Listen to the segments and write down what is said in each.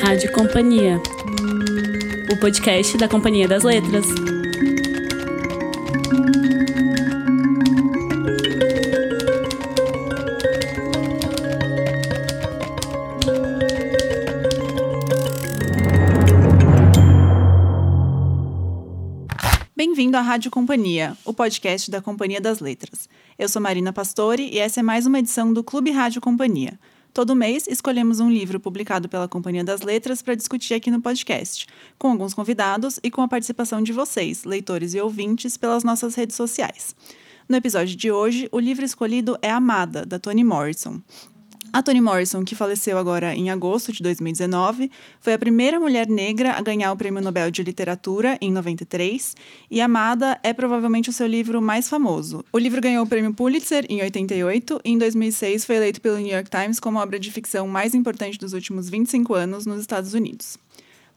Rádio Companhia, o podcast da Companhia das Letras. Bem-vindo à Rádio Companhia, o podcast da Companhia das Letras. Eu sou Marina Pastore e essa é mais uma edição do Clube Rádio Companhia. Todo mês escolhemos um livro publicado pela Companhia das Letras para discutir aqui no podcast, com alguns convidados e com a participação de vocês, leitores e ouvintes, pelas nossas redes sociais. No episódio de hoje, o livro escolhido é Amada, da Toni Morrison. A Toni Morrison, que faleceu agora em agosto de 2019, foi a primeira mulher negra a ganhar o Prêmio Nobel de Literatura em 93, e Amada é provavelmente o seu livro mais famoso. O livro ganhou o Prêmio Pulitzer em 88 e em 2006 foi eleito pelo New York Times como a obra de ficção mais importante dos últimos 25 anos nos Estados Unidos.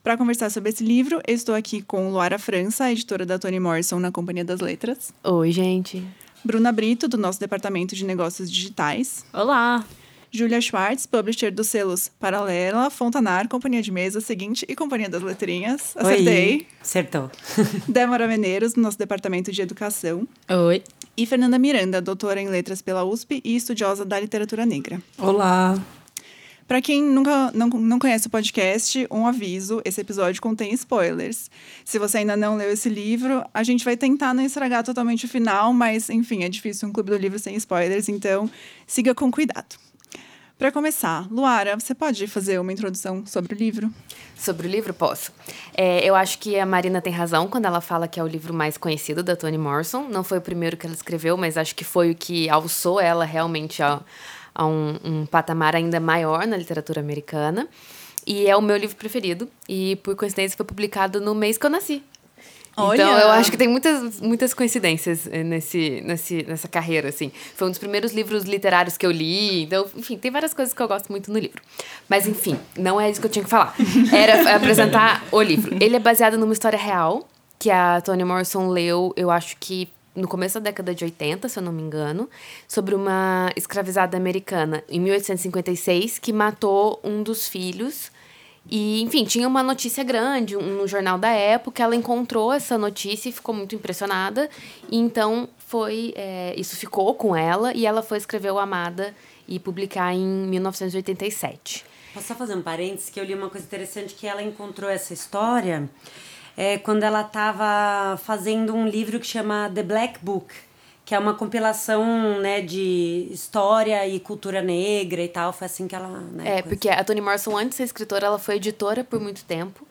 Para conversar sobre esse livro, eu estou aqui com Luara França, editora da Toni Morrison na Companhia das Letras. Oi, gente. Bruna Brito, do nosso Departamento de Negócios Digitais. Olá! Julia Schwartz, publisher dos selos Paralela, Fontanar, Companhia de Mesa, Seguinte e Companhia das Letrinhas. Acertei. Oi, acertou. Débora Meneiros, do nosso Departamento de Educação. Oi. E Fernanda Miranda, doutora em Letras pela USP e estudiosa da literatura negra. Olá. Para quem nunca não, não conhece o podcast, um aviso: esse episódio contém spoilers. Se você ainda não leu esse livro, a gente vai tentar não estragar totalmente o final, mas enfim, é difícil um clube do livro sem spoilers, então siga com cuidado. Para começar, Luara, você pode fazer uma introdução sobre o livro? Sobre o livro, posso. É, eu acho que a Marina tem razão quando ela fala que é o livro mais conhecido da Toni Morrison. Não foi o primeiro que ela escreveu, mas acho que foi o que alçou ela realmente a, a um, um patamar ainda maior na literatura americana. E é o meu livro preferido. E, por coincidência, foi publicado no mês que eu nasci. Olha. Então, eu acho que tem muitas, muitas coincidências eh, nesse, nesse, nessa carreira, assim. Foi um dos primeiros livros literários que eu li. Então, enfim, tem várias coisas que eu gosto muito no livro. Mas, enfim, não é isso que eu tinha que falar. Era apresentar o livro. Ele é baseado numa história real, que a Toni Morrison leu, eu acho que no começo da década de 80, se eu não me engano, sobre uma escravizada americana em 1856 que matou um dos filhos e, enfim, tinha uma notícia grande no jornal da época. Ela encontrou essa notícia e ficou muito impressionada. E então foi. É, isso ficou com ela e ela foi escrever o Amada e publicar em 1987. Posso só fazer um parênteses? Que eu li uma coisa interessante que ela encontrou essa história é, quando ela estava fazendo um livro que chama The Black Book que é uma compilação, né, de história e cultura negra e tal. Foi assim que ela. Né, é, porque a Toni Morrison, antes de ser escritora, ela foi editora por muito tempo.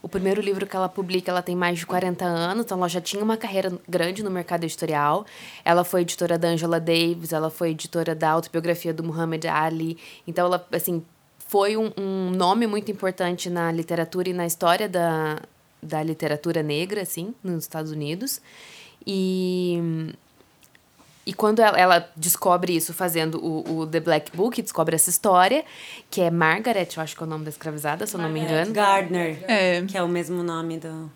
O primeiro livro que ela publica, ela tem mais de 40 anos, então ela já tinha uma carreira grande no mercado editorial. Ela foi editora da Angela Davis, ela foi editora da autobiografia do Muhammad Ali. Então ela, assim, foi um, um nome muito importante na literatura e na história da, da literatura negra, assim, nos Estados Unidos. E e quando ela, ela, descobre isso fazendo o, o, The Black Book, descobre essa história, que é Margaret, eu acho que é o nome da escravizada, se eu não me engano. Gardner, é. que é o mesmo nome do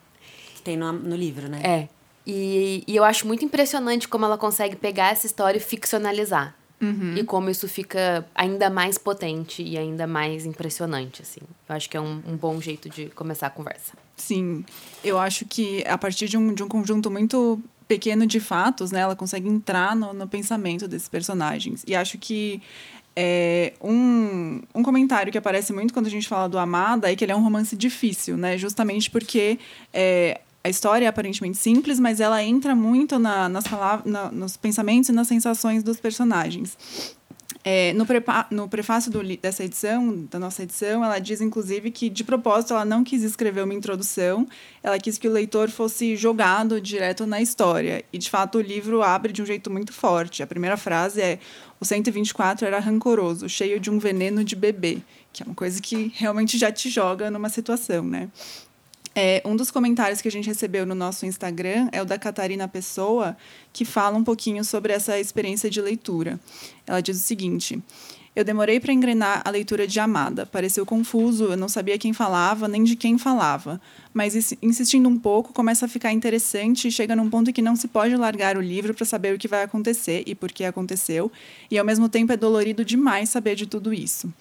que tem no, no livro, né? É. E, e eu acho muito impressionante como ela consegue pegar essa história e ficcionalizar. Uhum. E como isso fica ainda mais potente e ainda mais impressionante, assim. Eu acho que é um, um bom jeito de começar a conversa. Sim, eu acho que a partir de um, de um conjunto muito pequeno de fatos, né, ela consegue entrar no, no pensamento desses personagens. E acho que é, um, um comentário que aparece muito quando a gente fala do Amada é que ele é um romance difícil, né? Justamente porque é, a história é aparentemente simples, mas ela entra muito na, nas palavras, na, nos pensamentos e nas sensações dos personagens. É, no, no prefácio do, dessa edição, da nossa edição, ela diz, inclusive, que, de propósito, ela não quis escrever uma introdução, ela quis que o leitor fosse jogado direto na história. E, de fato, o livro abre de um jeito muito forte. A primeira frase é: O 124 era rancoroso, cheio de um veneno de bebê, que é uma coisa que realmente já te joga numa situação, né? É, um dos comentários que a gente recebeu no nosso Instagram é o da Catarina Pessoa, que fala um pouquinho sobre essa experiência de leitura. Ela diz o seguinte: Eu demorei para engrenar a leitura de Amada. Pareceu confuso, eu não sabia quem falava nem de quem falava. Mas insistindo um pouco, começa a ficar interessante e chega num ponto que não se pode largar o livro para saber o que vai acontecer e por que aconteceu. E ao mesmo tempo é dolorido demais saber de tudo isso.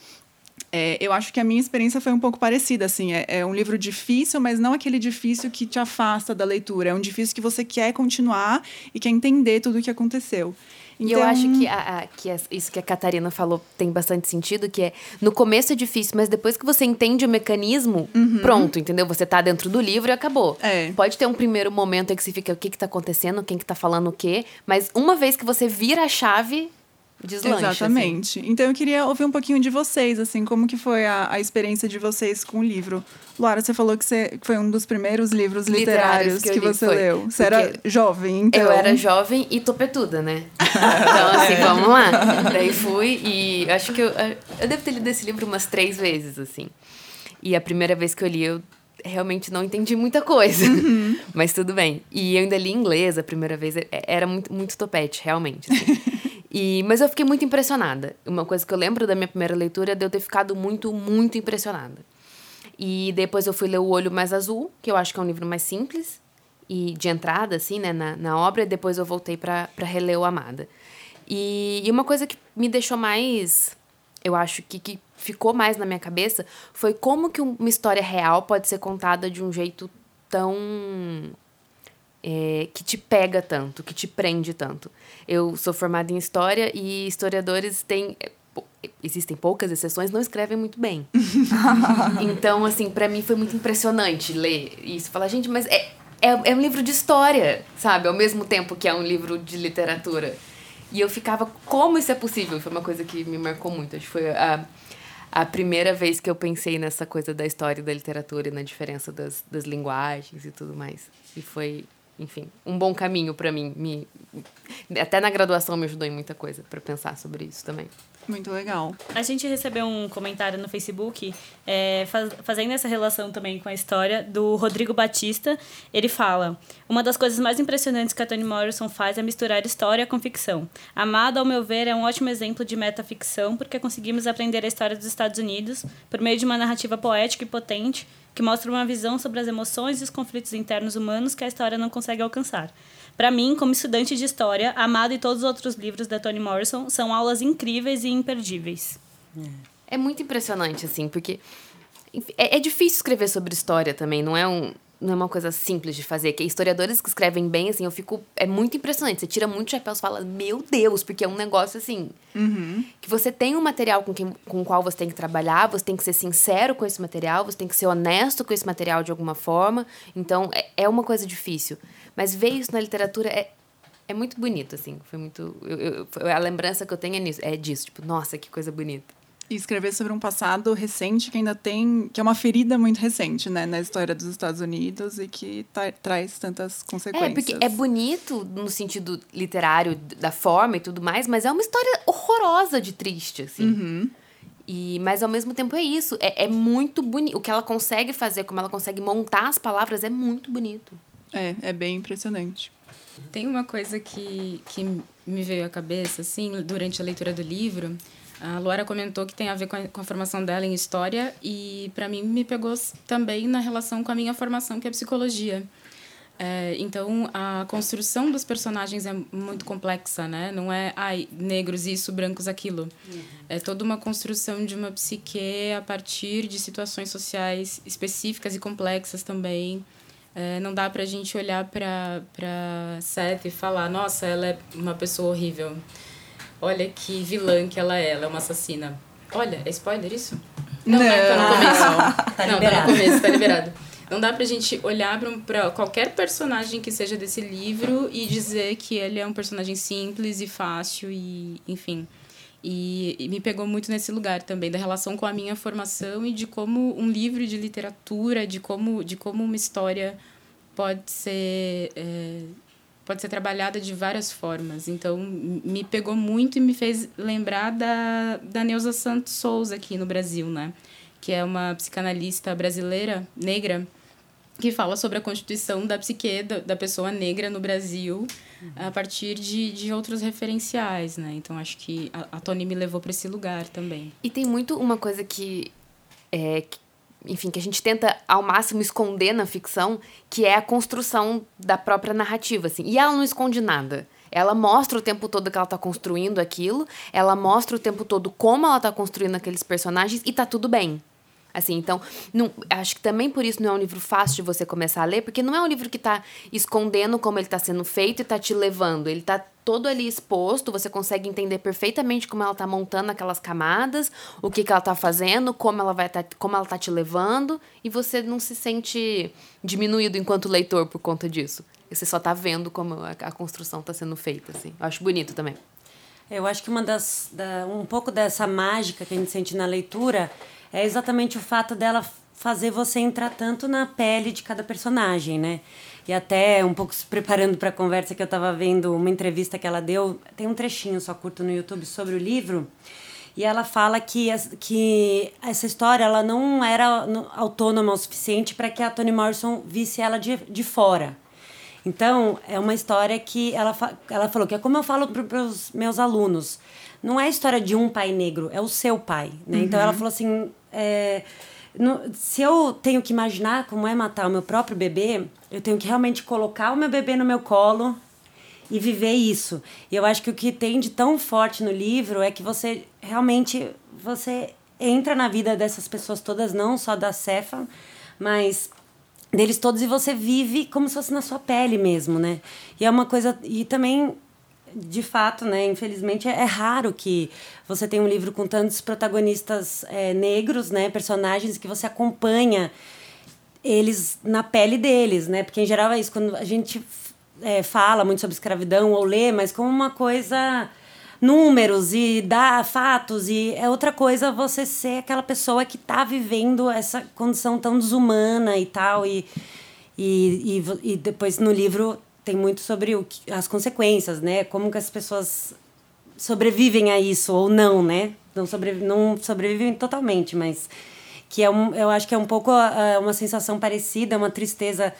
É, eu acho que a minha experiência foi um pouco parecida, assim. É, é, um livro difícil, mas não aquele difícil que te afasta da leitura. É um difícil que você quer continuar e quer entender tudo o que aconteceu. Então... E eu acho que, a, a, que isso que a Catarina falou tem bastante sentido, que é no começo é difícil, mas depois que você entende o mecanismo, uhum. pronto, entendeu? Você tá dentro do livro e acabou. É. Pode ter um primeiro momento em que você fica o que que tá acontecendo, quem que tá falando o quê, mas uma vez que você vira a chave, deslancha. Assim. Exatamente. Assim. Então eu queria ouvir um pouquinho de vocês, assim, como que foi a, a experiência de vocês com o livro. Luara, você falou que você foi um dos primeiros livros literários, literários que, que você foi. leu. Você era jovem, então. Eu era jovem e topetuda, né? então, assim, vamos lá. Daí fui e acho que eu, eu devo ter lido esse livro umas três vezes, assim. E a primeira vez que eu li, eu realmente não entendi muita coisa. Uhum. Mas tudo bem. E eu ainda li inglês a primeira vez. É, era muito, muito topete, realmente. Assim. E, mas eu fiquei muito impressionada. Uma coisa que eu lembro da minha primeira leitura é de eu ter ficado muito, muito impressionada. E depois eu fui ler O Olho Mais Azul, que eu acho que é um livro mais simples e de entrada, assim, né, na, na obra. E depois eu voltei para reler O Amada. E, e uma coisa que me deixou mais, eu acho que, que ficou mais na minha cabeça foi como que uma história real pode ser contada de um jeito tão é, que te pega tanto, que te prende tanto. Eu sou formada em história e historiadores têm é, existem poucas exceções, não escrevem muito bem. então, assim, para mim foi muito impressionante ler isso. Falar, gente, mas é, é, é, um livro de história, sabe? Ao mesmo tempo que é um livro de literatura. E eu ficava, como isso é possível? Foi uma coisa que me marcou muito. Acho que foi a, a primeira vez que eu pensei nessa coisa da história e da literatura e na diferença das, das linguagens e tudo mais. E foi enfim, um bom caminho para mim. Me, até na graduação me ajudou em muita coisa para pensar sobre isso também. Muito legal. A gente recebeu um comentário no Facebook é, faz, fazendo essa relação também com a história do Rodrigo Batista. Ele fala: Uma das coisas mais impressionantes que a Toni Morrison faz é misturar história com ficção. Amado, ao meu ver, é um ótimo exemplo de metaficção porque conseguimos aprender a história dos Estados Unidos por meio de uma narrativa poética e potente que mostra uma visão sobre as emoções e os conflitos internos humanos que a história não consegue alcançar. Para mim, como estudante de história, Amado e todos os outros livros da Toni Morrison são aulas incríveis e imperdíveis. É muito impressionante, assim, porque é, é difícil escrever sobre história também, não é um não é uma coisa simples de fazer. Que historiadores que escrevem bem, assim, eu fico. É muito impressionante. Você tira muito chapéu e fala, meu Deus, porque é um negócio assim. Uhum. Que você tem um material com, quem, com o qual você tem que trabalhar, você tem que ser sincero com esse material, você tem que ser honesto com esse material de alguma forma. Então, é, é uma coisa difícil. Mas ver isso na literatura é, é muito bonito, assim. Foi muito. Eu, eu, a lembrança que eu tenho é, nisso, é disso. Tipo, nossa, que coisa bonita. E escrever sobre um passado recente que ainda tem. que é uma ferida muito recente, né, na história dos Estados Unidos e que traz tantas consequências. É, porque é bonito no sentido literário, da forma e tudo mais, mas é uma história horrorosa de triste, assim. Uhum. E, mas ao mesmo tempo é isso. É, é muito bonito. O que ela consegue fazer, como ela consegue montar as palavras, é muito bonito. É, é bem impressionante. Tem uma coisa que, que me veio à cabeça, assim, durante a leitura do livro. A Luara comentou que tem a ver com a, com a formação dela em história e, para mim, me pegou também na relação com a minha formação, que é psicologia. É, então, a construção dos personagens é muito complexa, né? Não é, ai, negros isso, brancos aquilo. Uhum. É toda uma construção de uma psique a partir de situações sociais específicas e complexas também. É, não dá pra gente olhar pra, pra Seth e falar, nossa, ela é uma pessoa horrível. Olha que vilã que ela é, ela é uma assassina. Olha, é spoiler isso? Não, não, não tá no começo. tá não, tá no começo, tá liberado. Não dá pra gente olhar pra, pra qualquer personagem que seja desse livro e dizer que ele é um personagem simples e fácil e, enfim. E, e, me pegou muito nesse lugar também, da relação com a minha formação e de como um livro de literatura, de como, de como uma história pode ser, é, pode ser trabalhada de várias formas. Então, me pegou muito e me fez lembrar da, da Neuza Santos Souza aqui no Brasil, né? Que é uma psicanalista brasileira, negra, que fala sobre a constituição da psique da, da pessoa negra no Brasil a partir de, de outros referenciais, né? Então acho que a, a Tony me levou para esse lugar também. E tem muito uma coisa que, é, que, enfim, que a gente tenta ao máximo esconder na ficção, que é a construção da própria narrativa, assim. E ela não esconde nada. Ela mostra o tempo todo que ela tá construindo aquilo, ela mostra o tempo todo como ela tá construindo aqueles personagens e tá tudo bem. Assim, então, não, acho que também por isso não é um livro fácil de você começar a ler, porque não é um livro que tá escondendo como ele tá sendo feito e tá te levando. Ele tá todo ali exposto, você consegue entender perfeitamente como ela tá montando aquelas camadas, o que, que ela tá fazendo, como ela vai tá, como ela tá te levando, e você não se sente diminuído enquanto leitor por conta disso. Você só tá vendo como a, a construção tá sendo feita, assim. Eu acho bonito também. Eu acho que uma das da, um pouco dessa mágica que a gente sente na leitura é exatamente o fato dela fazer você entrar tanto na pele de cada personagem, né? E até um pouco se preparando para a conversa que eu estava vendo uma entrevista que ela deu, tem um trechinho só curto no YouTube sobre o livro. E ela fala que, que essa história ela não era autônoma o suficiente para que a Toni Morrison visse ela de, de fora. Então, é uma história que ela, ela falou que é como eu falo para os meus alunos. Não é a história de um pai negro, é o seu pai. Né? Uhum. Então, ela falou assim: é, no, se eu tenho que imaginar como é matar o meu próprio bebê, eu tenho que realmente colocar o meu bebê no meu colo e viver isso. E eu acho que o que tem de tão forte no livro é que você realmente você entra na vida dessas pessoas todas, não só da Cefa, mas deles todos e você vive como se fosse na sua pele mesmo, né? E é uma coisa e também de fato, né, infelizmente é, é raro que você tenha um livro com tantos protagonistas é, negros, né, personagens que você acompanha eles na pele deles, né? Porque em geral é isso quando a gente é, fala muito sobre escravidão ou lê, mas como uma coisa números e dar fatos e é outra coisa você ser aquela pessoa que está vivendo essa condição tão desumana e tal e, e, e, e, depois no livro tem muito sobre o que, as consequências né? Como que as pessoas sobrevivem a isso ou não né? Não, sobrevi não sobrevivem totalmente mas que é um, eu acho que é um pouco uh, uma sensação parecida uma tristeza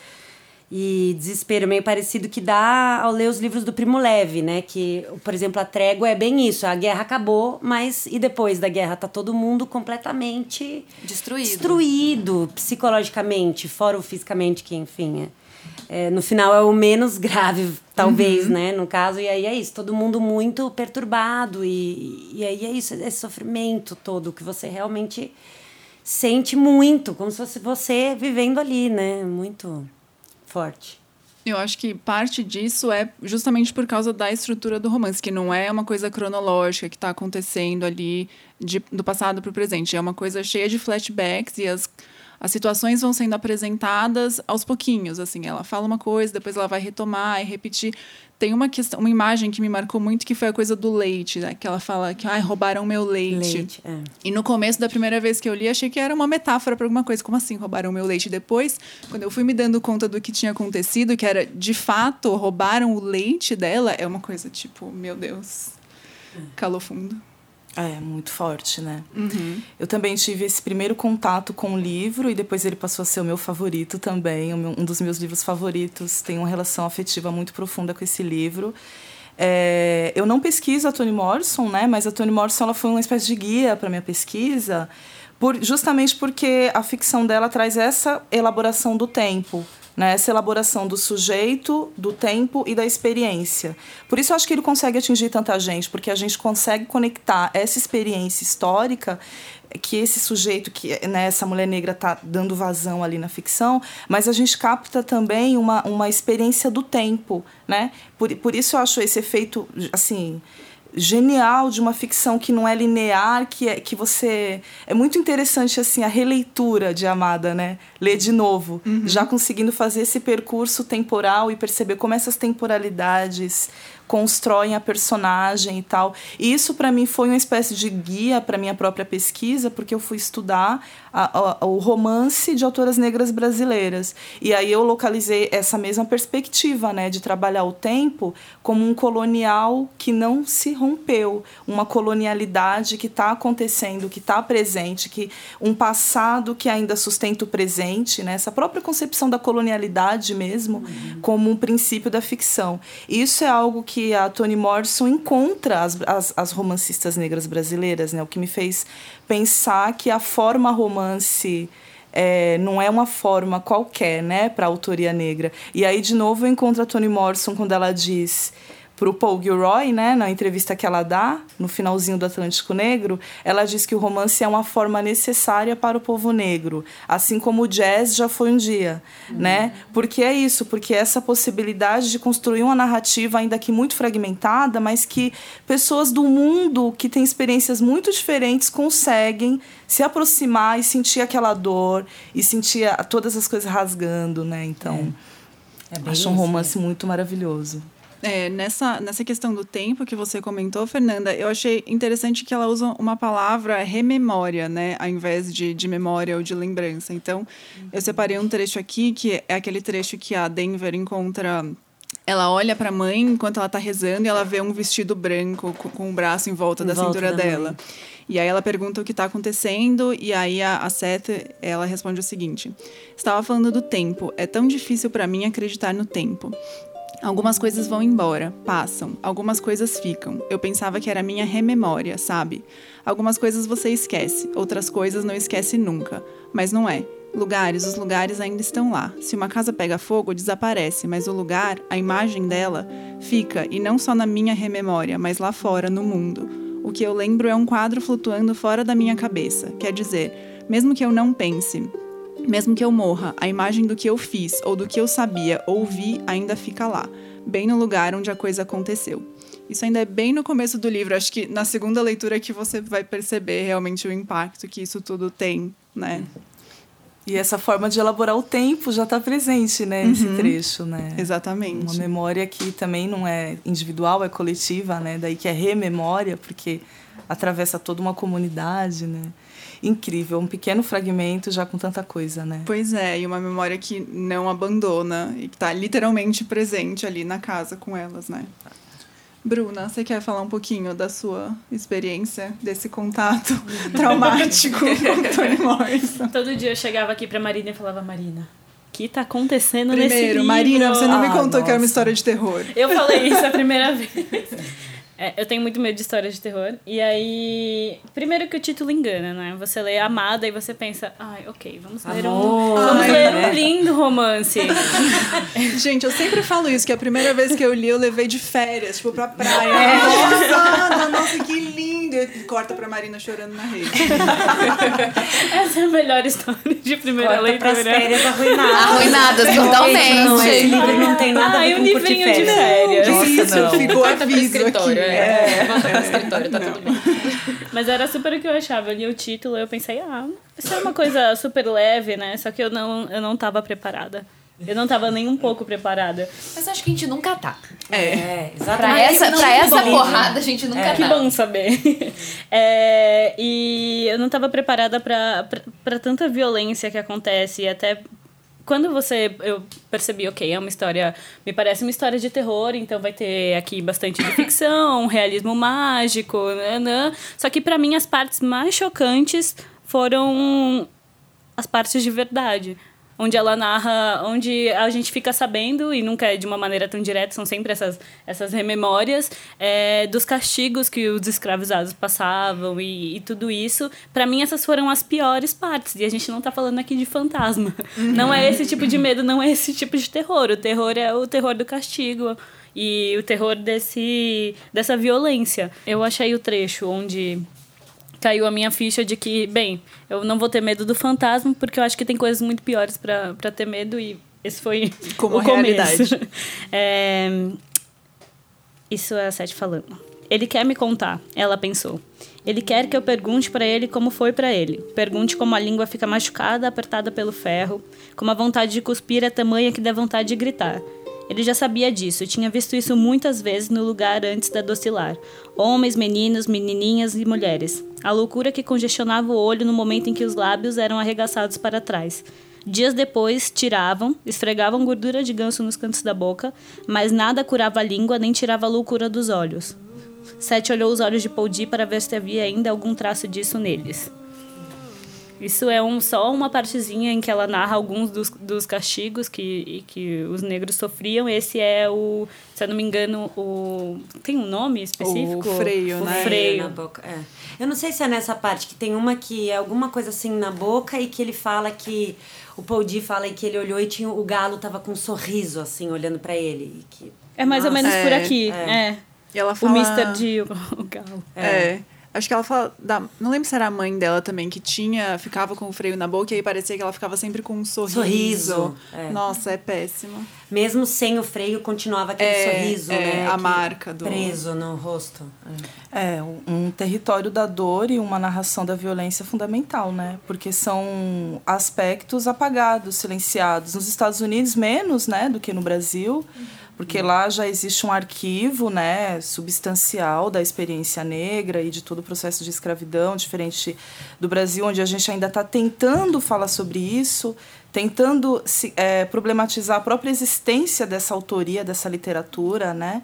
e desespero meio parecido que dá ao ler os livros do Primo Leve, né? Que, por exemplo, a trégua é bem isso, a guerra acabou, mas e depois da guerra tá todo mundo completamente destruído, destruído psicologicamente, fora o fisicamente, que enfim, é, é, no final é o menos grave, talvez, uhum. né? No caso, e aí é isso, todo mundo muito perturbado e, e aí é isso, esse sofrimento todo que você realmente sente muito, como se fosse você vivendo ali, né? Muito forte. Eu acho que parte disso é justamente por causa da estrutura do romance, que não é uma coisa cronológica que está acontecendo ali de, do passado para o presente. É uma coisa cheia de flashbacks e as as situações vão sendo apresentadas aos pouquinhos, assim, ela fala uma coisa, depois ela vai retomar e repetir. Tem uma questão, uma imagem que me marcou muito que foi a coisa do leite, né? Que ela fala que, ai, roubaram meu leite. leite é. E no começo da primeira vez que eu li, achei que era uma metáfora para alguma coisa. Como assim roubaram meu leite? Depois, quando eu fui me dando conta do que tinha acontecido, que era de fato roubaram o leite dela, é uma coisa tipo, meu Deus, calou fundo. É, muito forte, né? Uhum. Eu também tive esse primeiro contato com o livro e depois ele passou a ser o meu favorito também, um dos meus livros favoritos. Tenho uma relação afetiva muito profunda com esse livro. É, eu não pesquiso a Toni Morrison, né? Mas a Toni Morrison ela foi uma espécie de guia para minha pesquisa, por, justamente porque a ficção dela traz essa elaboração do tempo né? essa elaboração do sujeito, do tempo e da experiência. Por isso eu acho que ele consegue atingir tanta gente, porque a gente consegue conectar essa experiência histórica que esse sujeito, que né, essa mulher negra está dando vazão ali na ficção, mas a gente capta também uma, uma experiência do tempo, né? Por, por isso eu acho esse efeito, assim, genial de uma ficção que não é linear, que é que você é muito interessante assim a releitura de Amada, né? Ler de novo, uhum. já conseguindo fazer esse percurso temporal e perceber como essas temporalidades constroem a personagem e tal. E isso para mim foi uma espécie de guia para minha própria pesquisa, porque eu fui estudar a, a, o romance de autoras negras brasileiras. E aí eu localizei essa mesma perspectiva, né, de trabalhar o tempo como um colonial que não se rompeu, uma colonialidade que está acontecendo, que está presente, que um passado que ainda sustenta o presente, né, essa própria concepção da colonialidade mesmo uhum. como um princípio da ficção. Isso é algo que a Toni Morrison encontra as, as, as, romancistas negras brasileiras, né? O que me fez pensar que a forma romance é, não é uma forma qualquer, né, para autoria negra. E aí, de novo, eu encontro a Toni Morrison quando ela diz pro Paul Gilroy, né, na entrevista que ela dá, no finalzinho do Atlântico Negro, ela diz que o romance é uma forma necessária para o povo negro, assim como o jazz já foi um dia, uhum. né? Porque é isso, porque é essa possibilidade de construir uma narrativa ainda que muito fragmentada, mas que pessoas do mundo que têm experiências muito diferentes conseguem se aproximar e sentir aquela dor e sentir todas as coisas rasgando, né? Então, é. É acho um romance muito maravilhoso. É, nessa, nessa questão do tempo que você comentou, Fernanda, eu achei interessante que ela usa uma palavra rememória, né? Ao invés de, de memória ou de lembrança. Então, eu separei um trecho aqui, que é aquele trecho que a Denver encontra ela olha para a mãe enquanto ela está rezando e ela vê um vestido branco com, com o braço em volta em da volta cintura da dela. Mãe. E aí ela pergunta o que está acontecendo e aí a, a Seth, ela responde o seguinte: Estava falando do tempo. É tão difícil para mim acreditar no tempo. Algumas coisas vão embora, passam, algumas coisas ficam. Eu pensava que era minha rememória, sabe? Algumas coisas você esquece, outras coisas não esquece nunca. Mas não é. Lugares, os lugares ainda estão lá. Se uma casa pega fogo, desaparece, mas o lugar, a imagem dela, fica, e não só na minha rememória, mas lá fora, no mundo. O que eu lembro é um quadro flutuando fora da minha cabeça. Quer dizer, mesmo que eu não pense, mesmo que eu morra, a imagem do que eu fiz ou do que eu sabia ou vi ainda fica lá, bem no lugar onde a coisa aconteceu. Isso ainda é bem no começo do livro, acho que na segunda leitura que você vai perceber realmente o impacto que isso tudo tem, né? E essa forma de elaborar o tempo já está presente, né, nesse uhum. trecho, né? Exatamente. Uma memória que também não é individual, é coletiva, né? Daí que é rememória, porque atravessa toda uma comunidade, né? Incrível, um pequeno fragmento já com tanta coisa, né? Pois é, e uma memória que não abandona e que está literalmente presente ali na casa com elas, né? Bruna, você quer falar um pouquinho da sua experiência, desse contato traumático com Toni Morrison? Todo dia eu chegava aqui pra Marina e falava, Marina, o que tá acontecendo Primeiro, nesse livro? Marina, você não ah, me contou nossa. que era uma história de terror. Eu falei isso a primeira vez. É, eu tenho muito medo de histórias de terror. E aí. Primeiro que o título engana, né? Você lê Amada e você pensa, ai, ok, vamos ler um. Vamos ai, ler um lindo romance. Gente, eu sempre falo isso, que a primeira vez que eu li, eu levei de férias, tipo, pra praia. É. Nossa, nossa, que lindo! E corta pra Marina chorando na rede. Essa é a melhor história de primeira corta leitura. Pras férias arruinadas. Arruinadas, totalmente. Não, esse livro não tem nada ai, a ver com um livrinho de férias. Nossa, isso, não. ficou aviso aqui. É. É, volta pro escritório, tá tudo bem. Mas era super o que eu achava. Eu li o título e eu pensei, ah, isso é uma coisa super leve, né? Só que eu não, eu não tava preparada. Eu não tava nem um pouco preparada. Mas acho que a gente nunca tá. É, é exatamente. Pra essa, pra essa porrada, a gente nunca é. tá. Que bom saber. É, e eu não tava preparada pra, pra, pra tanta violência que acontece. E até quando você eu percebi, ok, é uma história, me parece uma história de terror, então vai ter aqui bastante de ficção, realismo mágico, nanã. só que para mim as partes mais chocantes foram as partes de verdade onde ela narra, onde a gente fica sabendo, e nunca é de uma maneira tão direta, são sempre essas, essas rememórias é, dos castigos que os escravizados passavam e, e tudo isso. para mim, essas foram as piores partes, e a gente não tá falando aqui de fantasma. Uhum. Não é esse tipo de medo, não é esse tipo de terror. O terror é o terror do castigo e o terror desse, dessa violência. Eu achei o trecho onde caiu a minha ficha de que, bem, eu não vou ter medo do fantasma, porque eu acho que tem coisas muito piores para ter medo e esse foi Como o começo. é, isso é a Sete falando. Ele quer me contar, ela pensou. Ele quer que eu pergunte para ele como foi para ele. Pergunte como a língua fica machucada, apertada pelo ferro, como a vontade de cuspir é tamanha que dá vontade de gritar. Ele já sabia disso, tinha visto isso muitas vezes no lugar antes da docilar. Homens, meninos, menininhas e mulheres. A loucura que congestionava o olho no momento em que os lábios eram arregaçados para trás. Dias depois, tiravam, esfregavam gordura de ganso nos cantos da boca, mas nada curava a língua nem tirava a loucura dos olhos. Sete olhou os olhos de Poldi para ver se havia ainda algum traço disso neles. Isso é um, só uma partezinha em que ela narra alguns dos, dos castigos que, que os negros sofriam. Esse é o, se eu não me engano, o. Tem um nome específico? O freio, o né? Freio. Na boca. É. Eu não sei se é nessa parte que tem uma que é alguma coisa assim na boca e que ele fala que. O Paul D fala que ele olhou e tinha, o galo tava com um sorriso assim, olhando para ele. E que É mais ou Nossa, menos por é, aqui. É. E ela O fala... Mr. D, o, o galo. É. Acho que ela fala. Da, não lembro se era a mãe dela também, que tinha. Ficava com o freio na boca e aí parecia que ela ficava sempre com um sorriso. Sorriso, é. Nossa, é péssimo. Mesmo sem o freio, continuava aquele É, sorriso, é, né? a que- marca do- Preso no rosto. É, um território da dor e uma narração da violência fundamental, né? Porque são aspectos apagados, silenciados. Nos Estados Unidos, menos, né, do que no Brasil, porque lá já existe um arquivo, né, substancial da experiência negra e de todo o processo de escravidão, diferente do Brasil, onde a gente ainda está tentando falar sobre isso, tentando se, é, problematizar a própria existência dessa autoria, dessa literatura, né?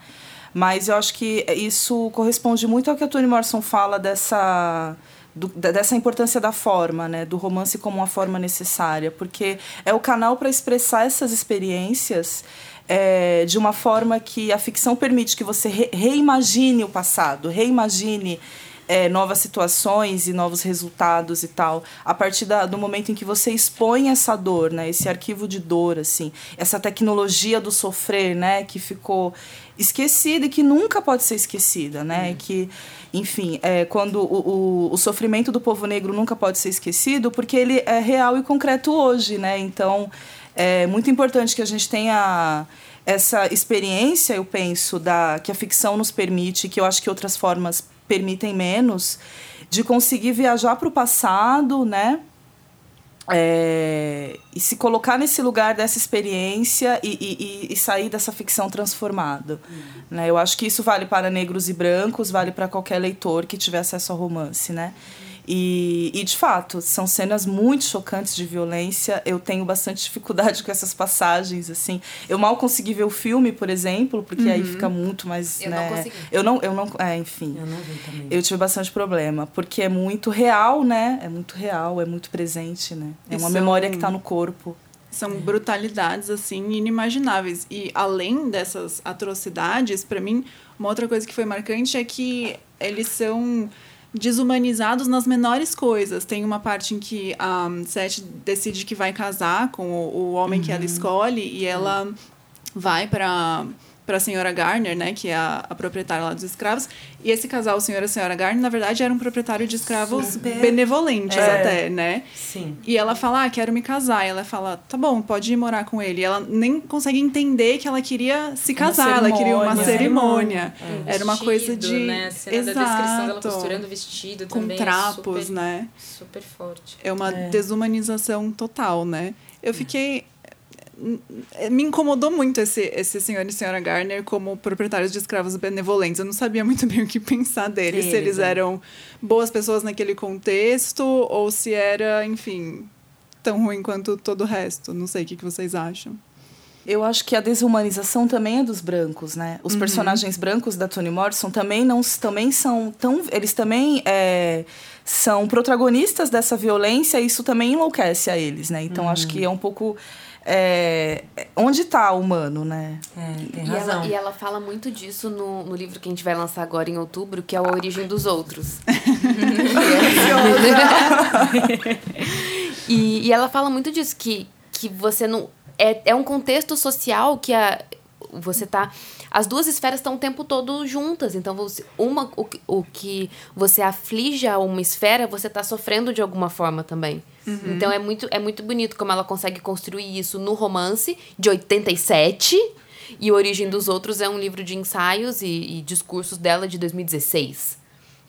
Mas eu acho que isso corresponde muito ao que a Toni Morrison fala dessa do- dessa importância da forma, né, do romance como uma forma necessária, porque é o canal para expressar essas experiências é, de uma forma que a ficção permite que você re- reimagine o passado, reimagine é, novas situações e novos resultados e tal, a partir da, do momento em que você expõe essa dor, né, esse arquivo de dor, assim, essa tecnologia do sofrer, né, que ficou esquecida e que nunca pode ser esquecida, né, que, enfim, é, quando o, o, o sofrimento do povo negro nunca pode ser esquecido, porque ele é real e concreto hoje, né, então é muito importante que a gente tenha essa experiência, eu penso, da que a ficção nos permite, que eu acho que outras formas permitem menos, de conseguir viajar para o passado, né? É, e se colocar nesse lugar dessa experiência e, e, e- sair dessa ficção transformada. Né? Eu acho que isso vale para negros e brancos, vale para qualquer leitor que tiver acesso ao romance. Né? E, e, de fato, são cenas muito chocantes de violência. Eu tenho bastante dificuldade com essas passagens. assim. Eu mal consegui ver o filme, por exemplo, porque aí fica muito mais. Eu não né? consegui. Eu não, eu não. É, enfim. Eu não vi também. Eu tive bastante problema, porque é muito real, né? É muito real, é muito presente, né? É uma são- memória que tá no corpo. São brutalidades, assim, inimagináveis. E além dessas atrocidades, pra mim, uma outra coisa que foi marcante é que eles são desumanizados nas menores coisas. Tem uma parte em que a Seth decide que vai casar com o, o homem que ela escolhe e ela vai para para a senhora Garner, né, que é a, a proprietária lá dos escravos. E esse casal, o senhor e a senhora Garner, na verdade, era um proprietário de escravos Super. benevolentes É. até, né? Sim. E ela fala, ah, quero me casar. E ela fala, tá bom, pode ir morar com ele. E ela nem consegue entender que ela queria se casar, ela queria uma cerimônia. cerimônia. Era uma coisa de. Vestido, Né? A cena da descrição dela Exato. costurando vestido Com também. é trapos, super, né? Super forte. É uma desumanização total, né? Eu fiquei. Me incomodou muito esse, esse senhor e senhora Garner como proprietários de escravos benevolentes. Eu não sabia muito bem o que pensar deles. se Deles, eles é. eram boas pessoas naquele contexto ou se era, enfim, tão ruim quanto todo o resto. Não sei o que, que vocês acham. Eu acho que a desumanização também é dos brancos, né? Os personagens brancos da Toni Morrison também não também são tão eles também é, são protagonistas dessa violência e isso também enlouquece a eles, né? Então acho que é um pouco é, onde está o humano, né? É, tem E razão. ela, e ela fala muito disso no, no livro que a gente vai lançar agora em outubro, que é A Origem dos Outros. e, e ela fala muito disso, que, que você não. É, é um contexto social que a, você tá. As duas esferas estão o tempo todo juntas. Então, você, uma, o, que- o que você aflige a uma esfera, você está sofrendo de alguma forma também. Então, é muito, é muito bonito como ela consegue construir isso no romance de 87. E Origem dos Outros é um livro de ensaios e, e discursos dela de 2016.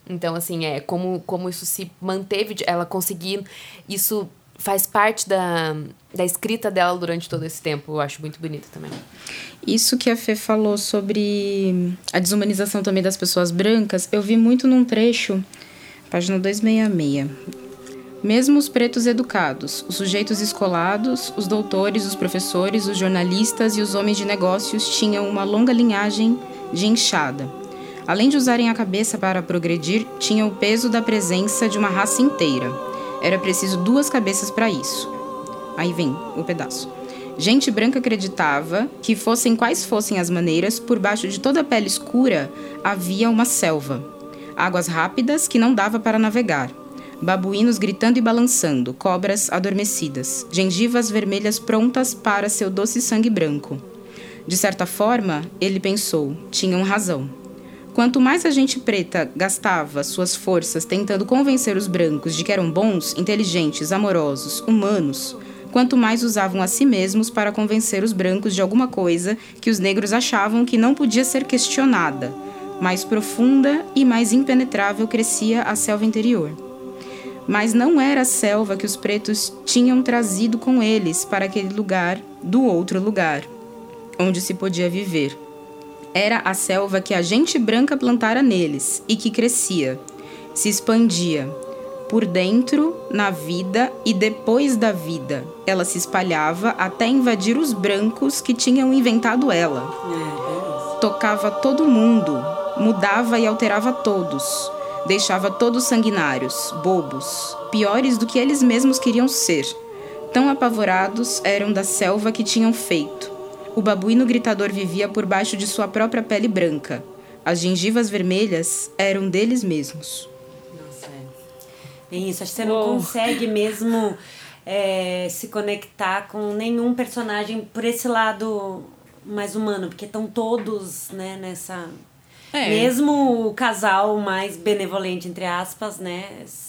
Então, assim, é como, como isso se manteve, ela conseguir. Isso faz parte da, da escrita dela durante todo esse tempo. Eu acho muito bonito também. Isso que a Fê falou sobre a desumanização também das pessoas brancas, eu vi muito num trecho, página 266. Mesmo os pretos educados, os sujeitos escolados, os doutores, os professores, os jornalistas e os homens de negócios tinham uma longa linhagem de enxada. Além de usarem a cabeça para progredir, tinham o peso da presença de uma raça inteira. Era preciso duas cabeças para isso. Aí vem o pedaço. Gente branca acreditava que, fossem quais fossem as maneiras, por baixo de toda a pele escura havia uma selva. Águas rápidas que não dava para navegar. Babuínos gritando e balançando, cobras adormecidas, gengivas vermelhas prontas para seu doce sangue branco. De certa forma, ele pensou, tinham razão. Quanto mais a gente preta gastava suas forças tentando convencer os brancos de que eram bons, inteligentes, amorosos, humanos, quanto mais usavam a si mesmos para convencer os brancos de alguma coisa que os negros achavam que não podia ser questionada. Mais profunda e mais impenetrável crescia a selva interior. Mas não era a selva que os pretos tinham trazido com eles para aquele lugar do outro lugar, onde se podia viver. Era a selva que a gente branca plantara neles e que crescia, se expandia, por dentro, na vida e depois da vida. Ela se espalhava até invadir os brancos que tinham inventado ela. Tocava todo mundo, mudava e alterava todos. Deixava todos sanguinários, bobos, piores do que eles mesmos queriam ser. Tão apavorados eram da selva que tinham feito. O babuíno gritador vivia por baixo de sua própria pele branca. As gengivas vermelhas eram deles mesmos. Nossa, é. Bem isso, acho que você não consegue mesmo é, se conectar com nenhum personagem por esse lado mais humano, porque estão todos né, nessa. É. Mesmo o casal mais benevolente, entre aspas, né?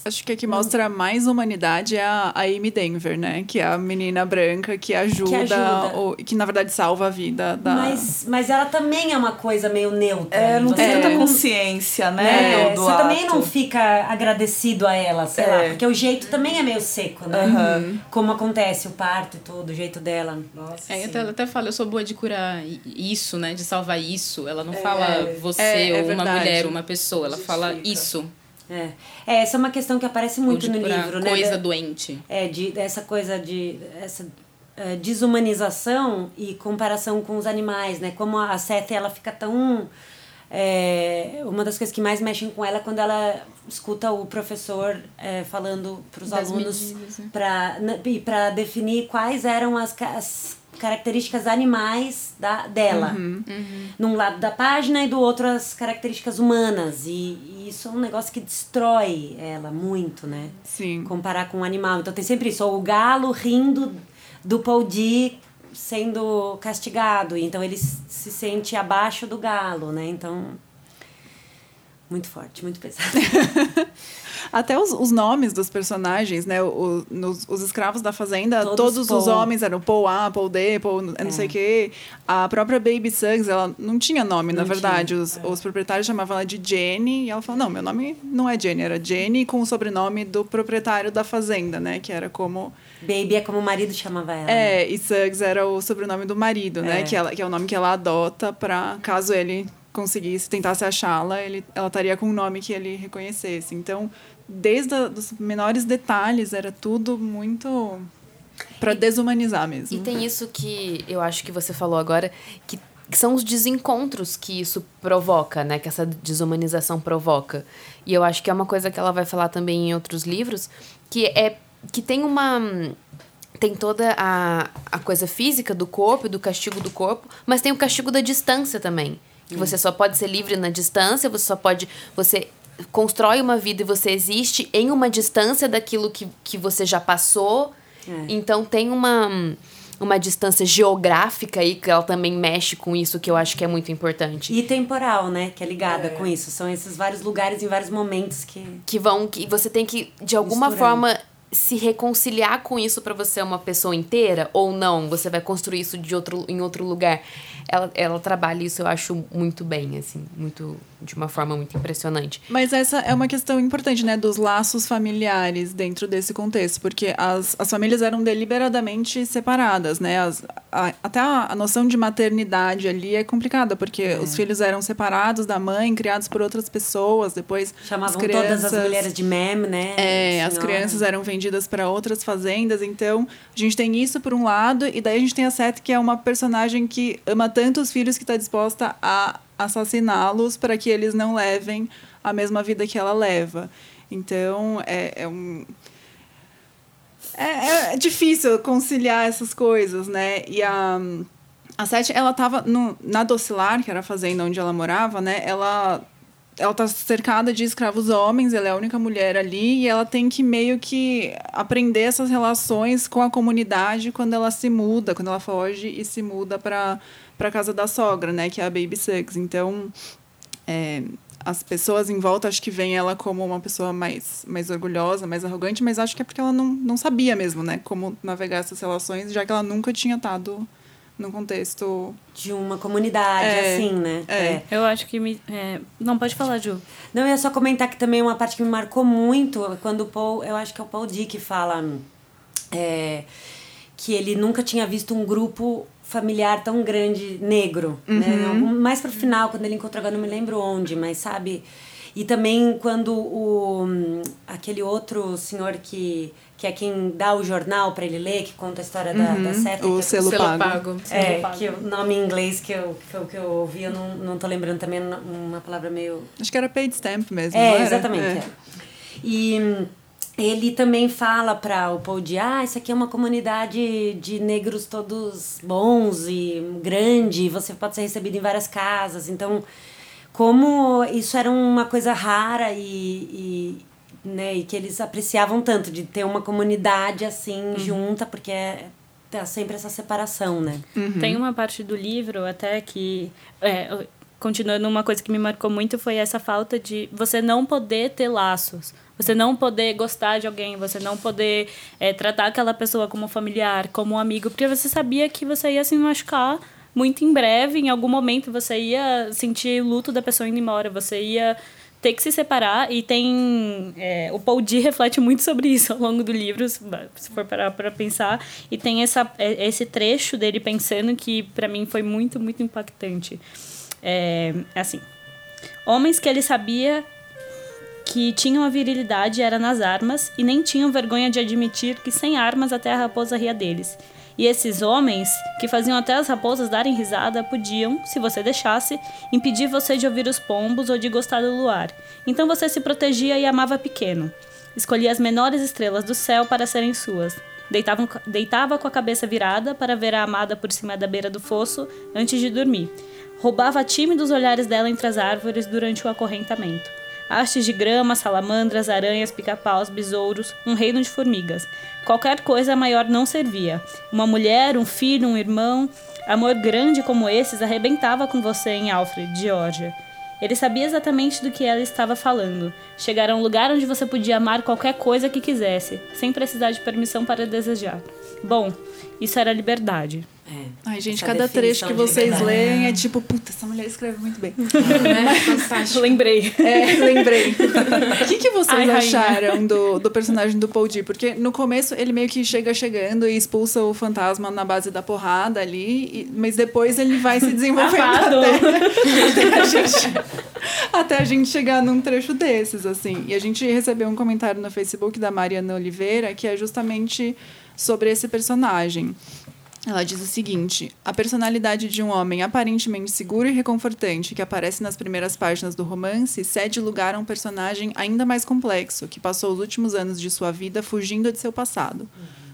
Acho que a que mostra mais humanidade é a, a Amy Denver, né? Que é a menina branca que ajuda, ajuda. o- que na verdade salva a vida da. Mas, mas ela também é uma coisa meio neutra. É, e não tem tanta não- consciência, né? É, do você também ato. não fica agradecido a ela, sei lá, É. porque o jeito também é meio seco, né? Como acontece o parto e tudo, o jeito dela. Nossa. É, ela até fala, eu sou boa de curar isso, né? De salvar isso. Ela não fala você É, é ou uma mulher, uma pessoa. Ela fala isso. É. é, essa é uma questão que aparece muito no livro, né? coisa Da- doente. É, de, dessa coisa de. Essa, eh, desumanização e comparação com os animais, né? Como a Seth, ela fica tão... é, uma das coisas que mais mexem com ela é quando ela escuta o professor é, falando para os alunos né? pra, na- e para definir quais eram as, as características animais da, dela. Num lado da página e do outro as características humanas. E, e isso é um negócio que destrói ela muito, né? Sim. comparar com um animal. Então tem sempre isso, ou o galo rindo do Paul D sendo castigado, então ele se sente abaixo do galo, né? Então muito forte, muito pesado. Até os, os nomes dos personagens, né? O, nos, os escravos da fazenda, Todos todos, os homens eram Paul A, Paul D, Paul não É. sei o quê. A própria Baby Suggs, ela não tinha nome, na Não verdade. tinha, Os, os proprietários chamavam ela de Jenny. E ela falou, não, meu nome não é Jenny, era Jenny com o sobrenome do proprietário da fazenda, né? Que era como... Baby é como o marido chamava ela. né? É, e Suggs era o sobrenome do marido, né? É. Que, ela, que é o nome que ela adota para caso ele conseguisse, tentasse achá-la, ele, ela estaria com um nome que ele reconhecesse. Então, desde a, os menores detalhes, era tudo muito para desumanizar mesmo. E tem isso que eu acho que você falou agora, que que são os desencontros que isso provoca, né? Que essa desumanização provoca. E eu acho que é uma coisa que ela vai falar também em outros livros, que é que tem uma tem toda a, a coisa física do corpo, do castigo do corpo, mas tem o castigo da distância também. Que você só pode ser livre na distância, você só pode. Você constrói uma vida e você existe em uma distância daquilo que, que você já passou. É. Então tem uma, uma distância geográfica aí que ela também mexe com isso, que eu acho que é muito importante. E temporal, né? Que é ligada com isso. São esses vários lugares em vários momentos que. que vão que você tem que de alguma Misturando. forma se reconciliar com isso para você ser uma pessoa inteira ou não? Você vai construir isso de outro em outro lugar? Ela, ela trabalha isso eu acho muito bem assim muito de uma forma muito impressionante Mas essa é uma questão importante, né? Dos laços familiares dentro desse contexto. Porque as, as famílias eram deliberadamente separadas, né? As, a- até a, a noção de maternidade ali é complicada. Porque os filhos eram separados da mãe, criados por outras pessoas. Depois Chamavam as crianças, todas as mulheres de mem, né? É, as Senhora. crianças eram vendidas para outras fazendas, então a gente tem isso por um lado, e daí a gente tem a Seth, que é uma personagem que ama tanto os filhos que está disposta a assassiná-los para que eles não levem a mesma vida que ela leva. Então, é, é um. É, é difícil conciliar essas coisas, né? E a. A Seth, ela tava no, na Docilar, que era a fazenda onde ela morava, né? Ela ela tá cercada de escravos homens, ela é a única mulher ali e ela tem que meio que aprender essas relações com a comunidade quando ela se muda, quando ela foge e se muda para para casa da sogra, né, que é a Baby Suggs. Então, é, as pessoas em volta acho que veem ela como uma pessoa mais, mais orgulhosa, mais arrogante, mas acho que é porque ela não, não sabia mesmo, né, como navegar essas relações, já que ela nunca tinha estado num contexto de uma comunidade, É, assim, né? é. Eu acho que me. é, Não, pode falar, Ju. Não, eu ia só comentar que também uma parte que me marcou muito, quando o Paul, eu acho que é o Paul Dick fala é, que ele nunca tinha visto um grupo familiar tão grande negro, né? Algum- Mais pro final, quando ele encontrou, agora não me lembro onde, mas sabe... E também quando o aquele outro senhor que, que é quem dá o jornal para ele ler, que conta a história da, da seta. o que- selo, Selo pago. pago. é, pago. que o nome em inglês que, eu, que o que eu ouvi, eu não, não tô lembrando também uma palavra meio Acho que era paid stamp mesmo, é, exatamente. É. é. E hum, ele também fala para o Paul de, ah, isso aqui é uma comunidade de negros todos bons e grande, você pode ser recebido em várias casas. Então, como isso era uma coisa rara e, e, né, e que eles apreciavam tanto de ter uma comunidade assim junta, porque é, tá sempre essa separação, né? Tem uma parte do livro até que. é, continuando, uma coisa que me marcou muito foi essa falta de você não poder ter laços. Você não poder gostar de alguém, você não poder é, tratar aquela pessoa como familiar, como um amigo, porque você sabia que você ia se machucar muito em breve, em algum momento você ia sentir luto da pessoa indo embora, você ia ter que se separar e tem é, o Paul D reflete muito sobre isso ao longo do livro se se for parar para pensar e tem essa é, esse trecho dele pensando que para mim foi muito muito impactante. É assim homens que ele sabia que tinham a virilidade era nas armas e nem tinham vergonha de admitir que sem armas até a raposa ria deles. E esses homens, que faziam até as raposas darem risada, podiam, se você deixasse, impedir você de ouvir os pombos ou de gostar do luar. Então você se protegia e amava pequeno. Escolhia as menores estrelas do céu para serem suas. Deitava, deitava com a cabeça virada para ver a amada por cima da beira do fosso antes de dormir. Roubava tímidos olhares dela entre as árvores durante o acorrentamento hastes de grama, salamandras, aranhas, pica-paus, besouros, um reino de formigas. Qualquer coisa maior não servia. Uma mulher, um filho, um irmão, amor grande como esses arrebentava com você em Alfred, Geórgia. Ele sabia exatamente do que ela estava falando. Chegar a um lugar onde você podia amar qualquer coisa que quisesse, sem precisar de permissão para desejar. Bom, isso era liberdade. É. Ai, gente, cada trecho que vocês liberdade. leem é tipo, puta, essa mulher escreve muito bem. Né? Fantástico. Lembrei. É, lembrei. O que, que vocês Ai, acharam do, do personagem do Paul D? Porque no começo ele meio que chega chegando e expulsa o fantasma na base da porrada ali, e- mas depois ele vai se desenvolvendo até, até a gente, até a gente chegar num trecho desses, assim. E a gente recebeu um comentário no Facebook da Mariana Oliveira que é justamente sobre esse personagem. Ela diz o seguinte: a personalidade de um homem aparentemente seguro e reconfortante que aparece nas primeiras páginas do romance cede lugar a um personagem ainda mais complexo, que passou os últimos anos de sua vida fugindo de seu passado.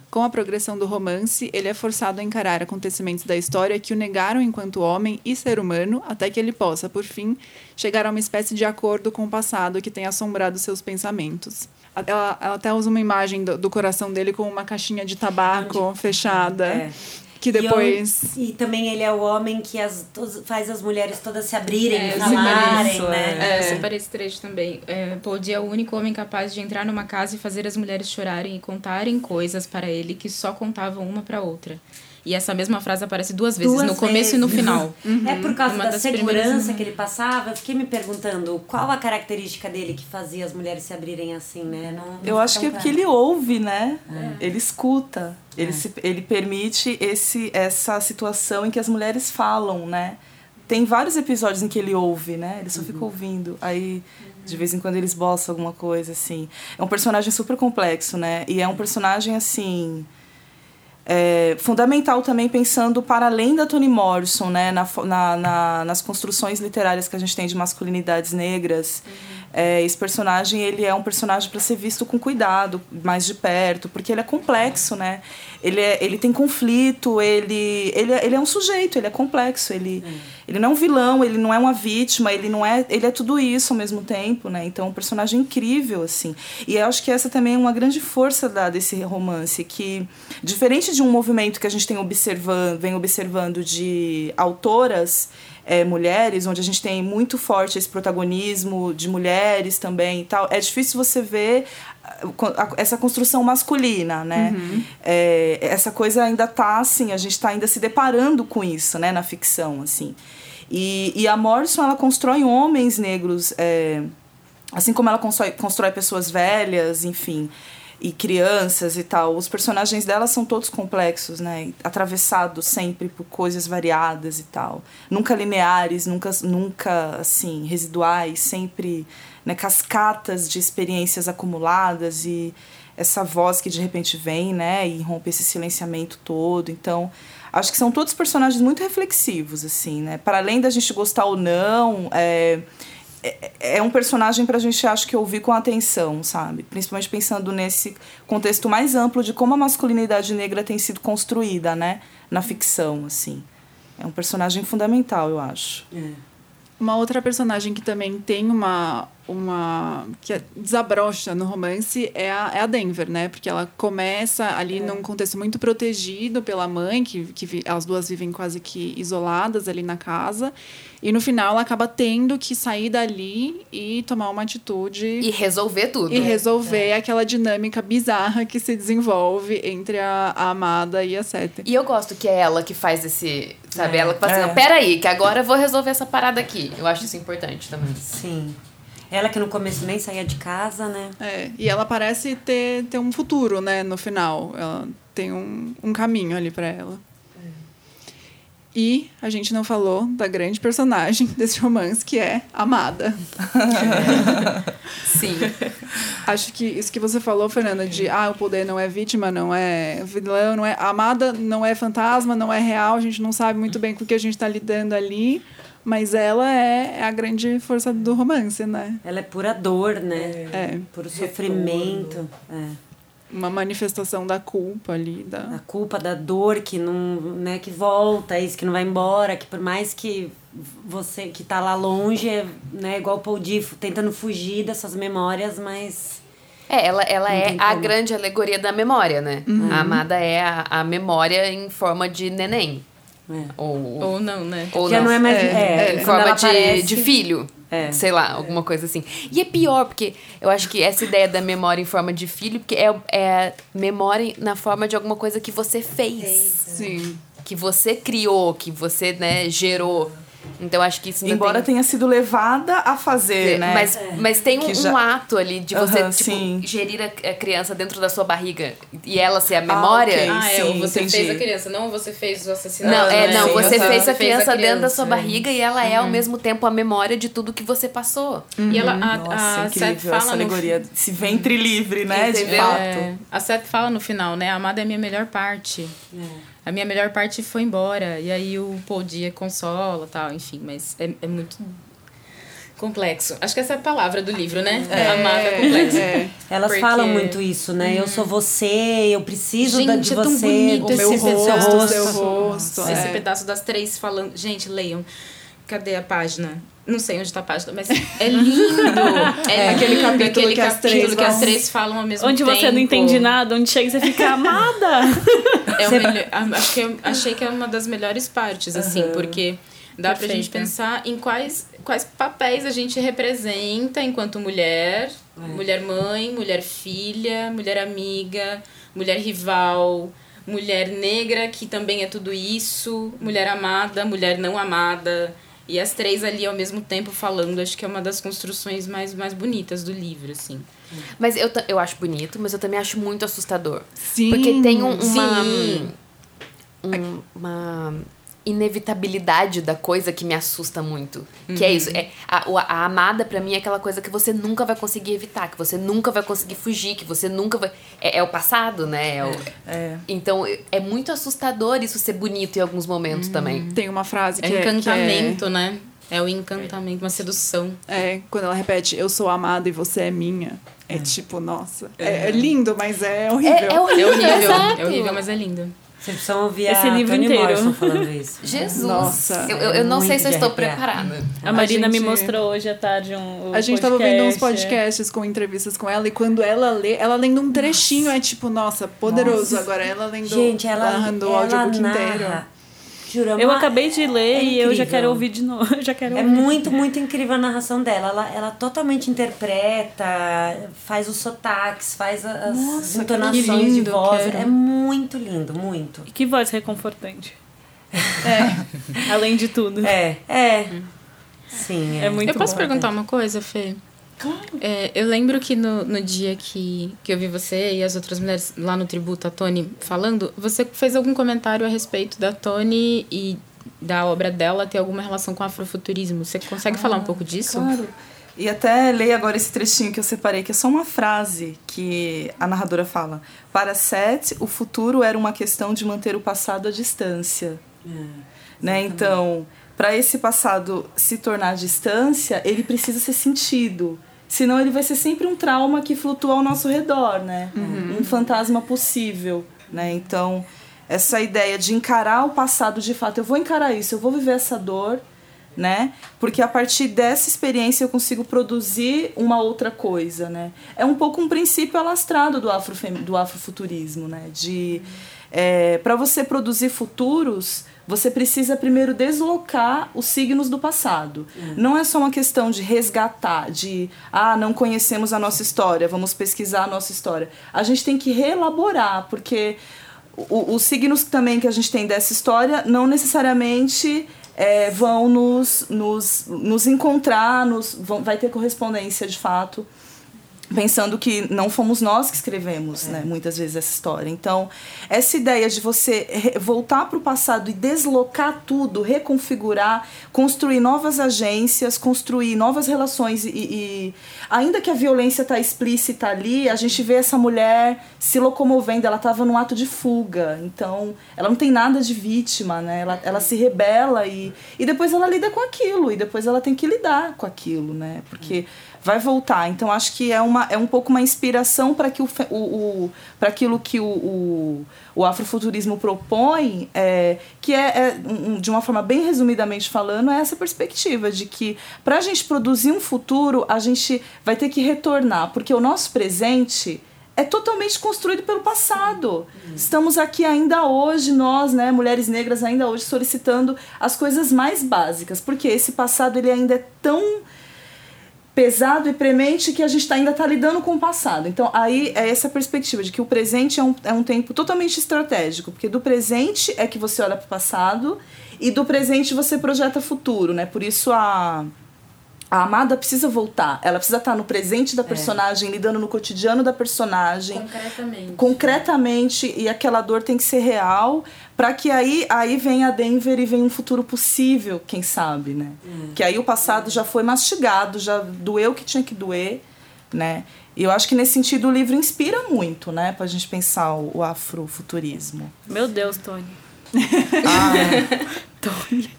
Com a progressão do romance, ele é forçado a encarar acontecimentos da história que o negaram enquanto homem e ser humano, até que ele possa, por fim, chegar a uma espécie de acordo com o passado que tem assombrado seus pensamentos. Ela, ela até usa uma imagem do, do coração dele com uma caixinha de tabaco fechada. É. Que depois. E, eu- e também ele é o homem que as, faz as mulheres todas se abrirem, É, eu falarem, separei né? É, eu separei esse trecho também. É, Paul D é o único homem capaz de entrar numa casa e fazer as mulheres chorarem e contarem coisas para ele que só contavam uma para outra. E essa mesma frase aparece duas vezes, Duas no começo e no vezes. final. É por causa Uma da segurança primeiras- que ele passava, eu fiquei me perguntando qual a característica dele que fazia as mulheres se abrirem assim, né? Não, não Eu acho que é porque ele ouve, né? Ele escuta. Ele, se, ele permite esse, essa situação em que as mulheres falam, né? Tem vários episódios em que ele ouve, né? Ele só fica ouvindo. Aí, de vez em quando, ele esboça alguma coisa, assim. É um personagem super complexo, né? E é um personagem, assim... é, fundamental também pensando para além da Toni Morrison, né, na, na, na- nas construções literárias que a gente tem de masculinidades negras. É, esse personagem ele é um personagem para ser visto com cuidado, mais de perto, porque ele é complexo, né? Ele, é, ele tem conflito, ele, ele, é- ele é um sujeito, ele é complexo, ele, ele não é um vilão, ele não é uma vítima, ele não é, ele é tudo isso ao mesmo tempo, né? Então, é um personagem incrível assim. E eu acho que essa também é uma grande força da desse romance que diferente de um movimento que a gente tem observando, vem observando de autoras é, mulheres, onde a gente tem muito forte esse protagonismo de mulheres também e tal, é difícil você ver essa construção masculina, né? Uhum. É, essa coisa ainda tá assim, a gente está ainda se deparando com isso, né, na ficção, assim. E, e a Morrison, ela constrói homens negros, é, assim como ela constrói, constrói pessoas velhas, enfim e crianças e tal. Os personagens dela são todos complexos, né? Atravessados sempre por coisas variadas e tal. Nunca lineares, nunca, nunca assim, residuais, sempre né, cascatas de experiências acumuladas e essa voz que de repente vem, né, e rompe esse silenciamento todo. Então, acho que são todos personagens muito reflexivos, assim, né? Para além da gente gostar ou não, é, é, é um personagem para a gente, acho que, ouvir com atenção, sabe? Principalmente pensando nesse contexto mais amplo de como a masculinidade negra tem sido construída, né? Na ficção, assim. É um personagem fundamental, eu acho. É. Uma outra personagem que também tem uma, uma que é desabrocha no romance é a, é a Denver, né? Porque ela começa ali é. num contexto muito protegido pela mãe, que, que as duas vivem quase que isoladas ali na casa. E no final ela acaba tendo que sair dali e tomar uma atitude. E resolver tudo. E resolver é. aquela dinâmica bizarra que se desenvolve entre a, a, amada e a Seta. E eu gosto que é ela que faz esse. Sabe? É. Ela que fala assim: é. peraí, que agora eu vou resolver essa parada aqui. Eu acho isso importante também. Sim. Ela que no começo nem saía de casa, né? É, e ela parece ter, ter um futuro, né, no final. Ela tem um, um caminho ali para ela. E a gente não falou da grande personagem desse romance, que é Amada. Sim. Acho que isso que você falou, Fernanda, de ah, o poder não é vítima, não é vilão, não é. Amada não é fantasma, não é real, a gente não sabe muito bem com o que a gente está lidando ali. Mas ela é, é a grande força do romance, né? Ela é pura dor, né? É. é. Puro sofrimento. É. Uma manifestação da culpa ali. Da... A culpa, da dor que não, né, que volta, isso que não vai embora, que por mais que você que tá lá longe, é, né, igual o Paul Difo, tentando fugir dessas memórias, mas... É, ela, ela é a grande alegoria da memória, né? Uhum. A amada é a, a memória em forma de neném. É. Ou, ou não, né? Ou Já não, não é mais. É, é, em forma de, aparece... de filho. É. Sei lá, alguma coisa assim. E é pior, porque eu acho que essa ideia da memória em forma de filho, porque é, é memória na forma de alguma coisa que você fez. Sim. Que você criou, que você, né, gerou. Então acho que isso Embora tem... tenha sido levada a fazer, né? Mas, é. mas tem um, já... um, ato ali de você, tipo, sim. gerir a criança dentro da sua barriga e ela ser a memória. Ah, okay. ah é, ou você entendi. fez a criança, não você fez o assassinato. Não, é, não, sim, você fez a criança, fez a criança dentro da sua barriga e ela uhum. é ao uhum. mesmo tempo a memória de tudo que você passou. Uhum. E ela, a, Nossa, a incrível fala essa alegoria, no... esse ventre livre, né, Entendeu? de fato. É, a Seth fala no final, né, a amada é a minha melhor parte. É a minha melhor parte foi embora. E aí o Paul Dia consola tal, enfim, mas é, é muito complexo. Acho que essa é a palavra do livro, né? É, Amar é complexo. É. Elas Porque... falam muito isso, né? Hum. Eu sou você, eu preciso Gente, de é você. Bonito o meu esse rosto, pedaço. seu rosto. Esse é. pedaço das três falando. Gente, leiam. Cadê a página? Não sei onde está a página, mas é lindo. É, é aquele capítulo, aquele que, as três, que as três falam ao mesmo onde tempo. Onde você não entende nada, onde chega e você fica amada. É melhor, acho que eu, achei que é uma das melhores partes, assim, uhum. porque dá Perfeita. pra gente pensar em quais, quais papéis a gente representa enquanto mulher, é. mulher mãe, mulher filha, mulher amiga, mulher rival, mulher negra, que também é tudo isso, mulher amada, mulher não amada. E as três ali ao mesmo tempo falando, acho que é uma das construções mais, mais bonitas do livro, assim. Mas eu, eu acho bonito, mas eu também acho muito assustador. Sim. Porque tem um, uma. Sim. Um, uma inevitabilidade da coisa que me assusta muito. Uhum. Que é isso. É, a, a amada, para mim, é aquela coisa que você nunca vai conseguir evitar, que você nunca vai conseguir fugir, que você nunca vai. É, é o passado, né? É o, é. Então, é muito assustador isso ser bonito em alguns momentos uhum. também. Tem uma frase que é. Encantamento, que é... né? É o encantamento, uma sedução. É, quando ela repete, eu sou amada e você é minha. É, é. tipo, nossa. É, é, lindo, mas é horrível. É, é horrível. É horrível, é horrível, mas é lindo. Vocês precisam ouvir Esse a livro Toni inteiro. Morrison falando isso. Jesus! Nossa. eu, eu, eu não sei se eu estou preparada. A Marina me gente- mostrou hoje à tarde um. o A gente tava ouvindo uns podcast. podcasts com entrevistas com ela e quando ela lê, ela lendo um trechinho é tipo, nossa, poderoso. Agora ela lendo Gente, ela, narrando o ela audiobook narra. inteiro. Juro, é Eu acabei de ler é e eu já quero ouvir de novo. Já quero É ouvir. muito, muito incrível a narração dela. Ela, ela totalmente interpreta, faz os sotaques, faz as Nossa, entonações de lindo, voz. quero. É muito lindo, muito. Que voz reconfortante. É. Além de tudo. É, é. Sim, é. É muito eu posso bom. perguntar uma coisa, Fê? Claro. eu lembro que no, no dia que, que eu vi você e as outras mulheres lá no tributo, a Tony, falando, você fez algum comentário a respeito da Tony e da obra dela ter alguma relação com o afrofuturismo. Você consegue falar um pouco disso? Claro. E até leia agora esse trechinho que eu separei, que é só uma frase que a narradora fala. Para Seth, o futuro era uma questão de manter o passado à distância. né? Então, para esse passado se tornar distância, ele precisa ser sentido. Senão ele vai ser sempre um trauma que flutua ao nosso redor, né? Um fantasma possível, né? Então, essa ideia de encarar o passado de fato, eu vou encarar isso, eu vou viver essa dor, né? Porque a partir dessa experiência eu consigo produzir uma outra coisa, né? É um pouco um princípio alastrado do, afrofem do afrofuturismo, né? De é, para você produzir futuros, você precisa primeiro deslocar os signos do passado. Não é só uma questão de resgatar, de ah, não conhecemos a nossa história, vamos pesquisar a nossa história. A gente tem que reelaborar, porque o- os signos também que a gente tem dessa história não necessariamente é, vão nos, nos, nos encontrar, nos, vão, vai ter correspondência de fato, pensando que não fomos nós que escrevemos, né, muitas vezes, essa história. Então, essa ideia de você voltar para o passado e deslocar tudo, reconfigurar, construir novas agências, construir novas relações e, e ainda que a violência está explícita ali, a gente vê essa mulher se locomovendo, ela estava num ato de fuga, então ela não tem nada de vítima, né? Ela, ela se rebela e, e depois ela lida com aquilo, e depois ela tem que lidar com aquilo, né? Porque vai voltar. Então acho que é, uma, é um pouco uma inspiração para que o, o, o para aquilo que o, o, o afrofuturismo propõe, é, que é, é, de uma forma bem resumidamente falando, é essa perspectiva de que para a gente produzir um futuro, a gente vai ter que retornar, porque o nosso presente é totalmente construído pelo passado. Estamos aqui ainda hoje, nós, né, mulheres negras, ainda hoje solicitando as coisas mais básicas, porque esse passado ele ainda é tão pesado e premente que a gente tá, ainda está lidando com o passado. Então, aí é essa perspectiva de que o presente é um, é um tempo totalmente estratégico, porque do presente é que você olha para o passado e do presente você projeta futuro, né? Por isso a. A amada precisa voltar, ela precisa estar no presente da personagem, lidando no cotidiano da personagem Concretamente. concretamente e aquela dor tem que ser real para que aí aí venha a Denver e venha um futuro possível, quem sabe, né? Que aí o passado já foi mastigado, já doeu o que tinha que doer, né? E eu acho que nesse sentido o livro inspira muito, né, pra gente pensar o, o afrofuturismo. Meu Deus, Tony.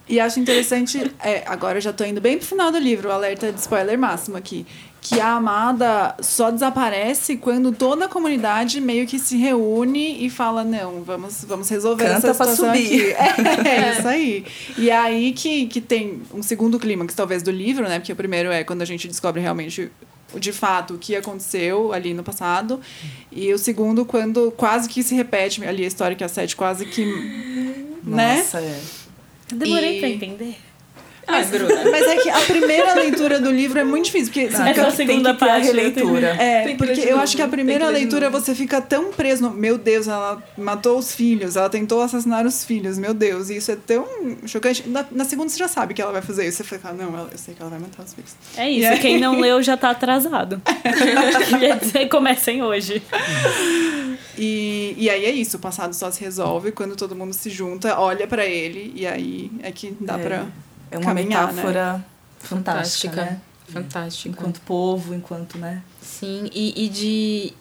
E acho interessante, é, agora eu já tô indo bem pro final do livro, o alerta de spoiler máximo aqui. Que a amada só desaparece quando toda a comunidade meio que se reúne e fala: não, vamos, vamos resolver Canta essa pra situação subir. aqui. É, é isso aí. E é aí que, que tem um segundo clímax, talvez, do livro, né? Porque o primeiro é quando a gente descobre realmente de fato o que aconteceu ali no passado. E o segundo, quando quase que se repete ali a história que a Sete quase que. né? Nossa, é. Demorei E- pra entender. Ah, Bruna. Mas é que a primeira leitura do livro é muito difícil, porque você Essa fica- é a segunda tem que ter a parte. eu releitura. É, porque eu acho que a primeira leitura você fica tão preso no. Meu Deus, ela matou os filhos, ela tentou assassinar os filhos, meu Deus, e isso é tão chocante. Na, na segunda você já sabe que ela vai fazer isso. Você fica, não, eu sei que ela vai matar os filhos. É isso, E aí- quem não leu já tá atrasado. Quer dizer, comecem hoje. E, e aí é isso, o passado só se resolve quando todo mundo se junta, olha pra ele, e aí é que dá É. pra. É uma Caminhar, metáfora fantástica, Fantástica. né? Fantástica. Enquanto povo, enquanto, né? Sim, e, e de.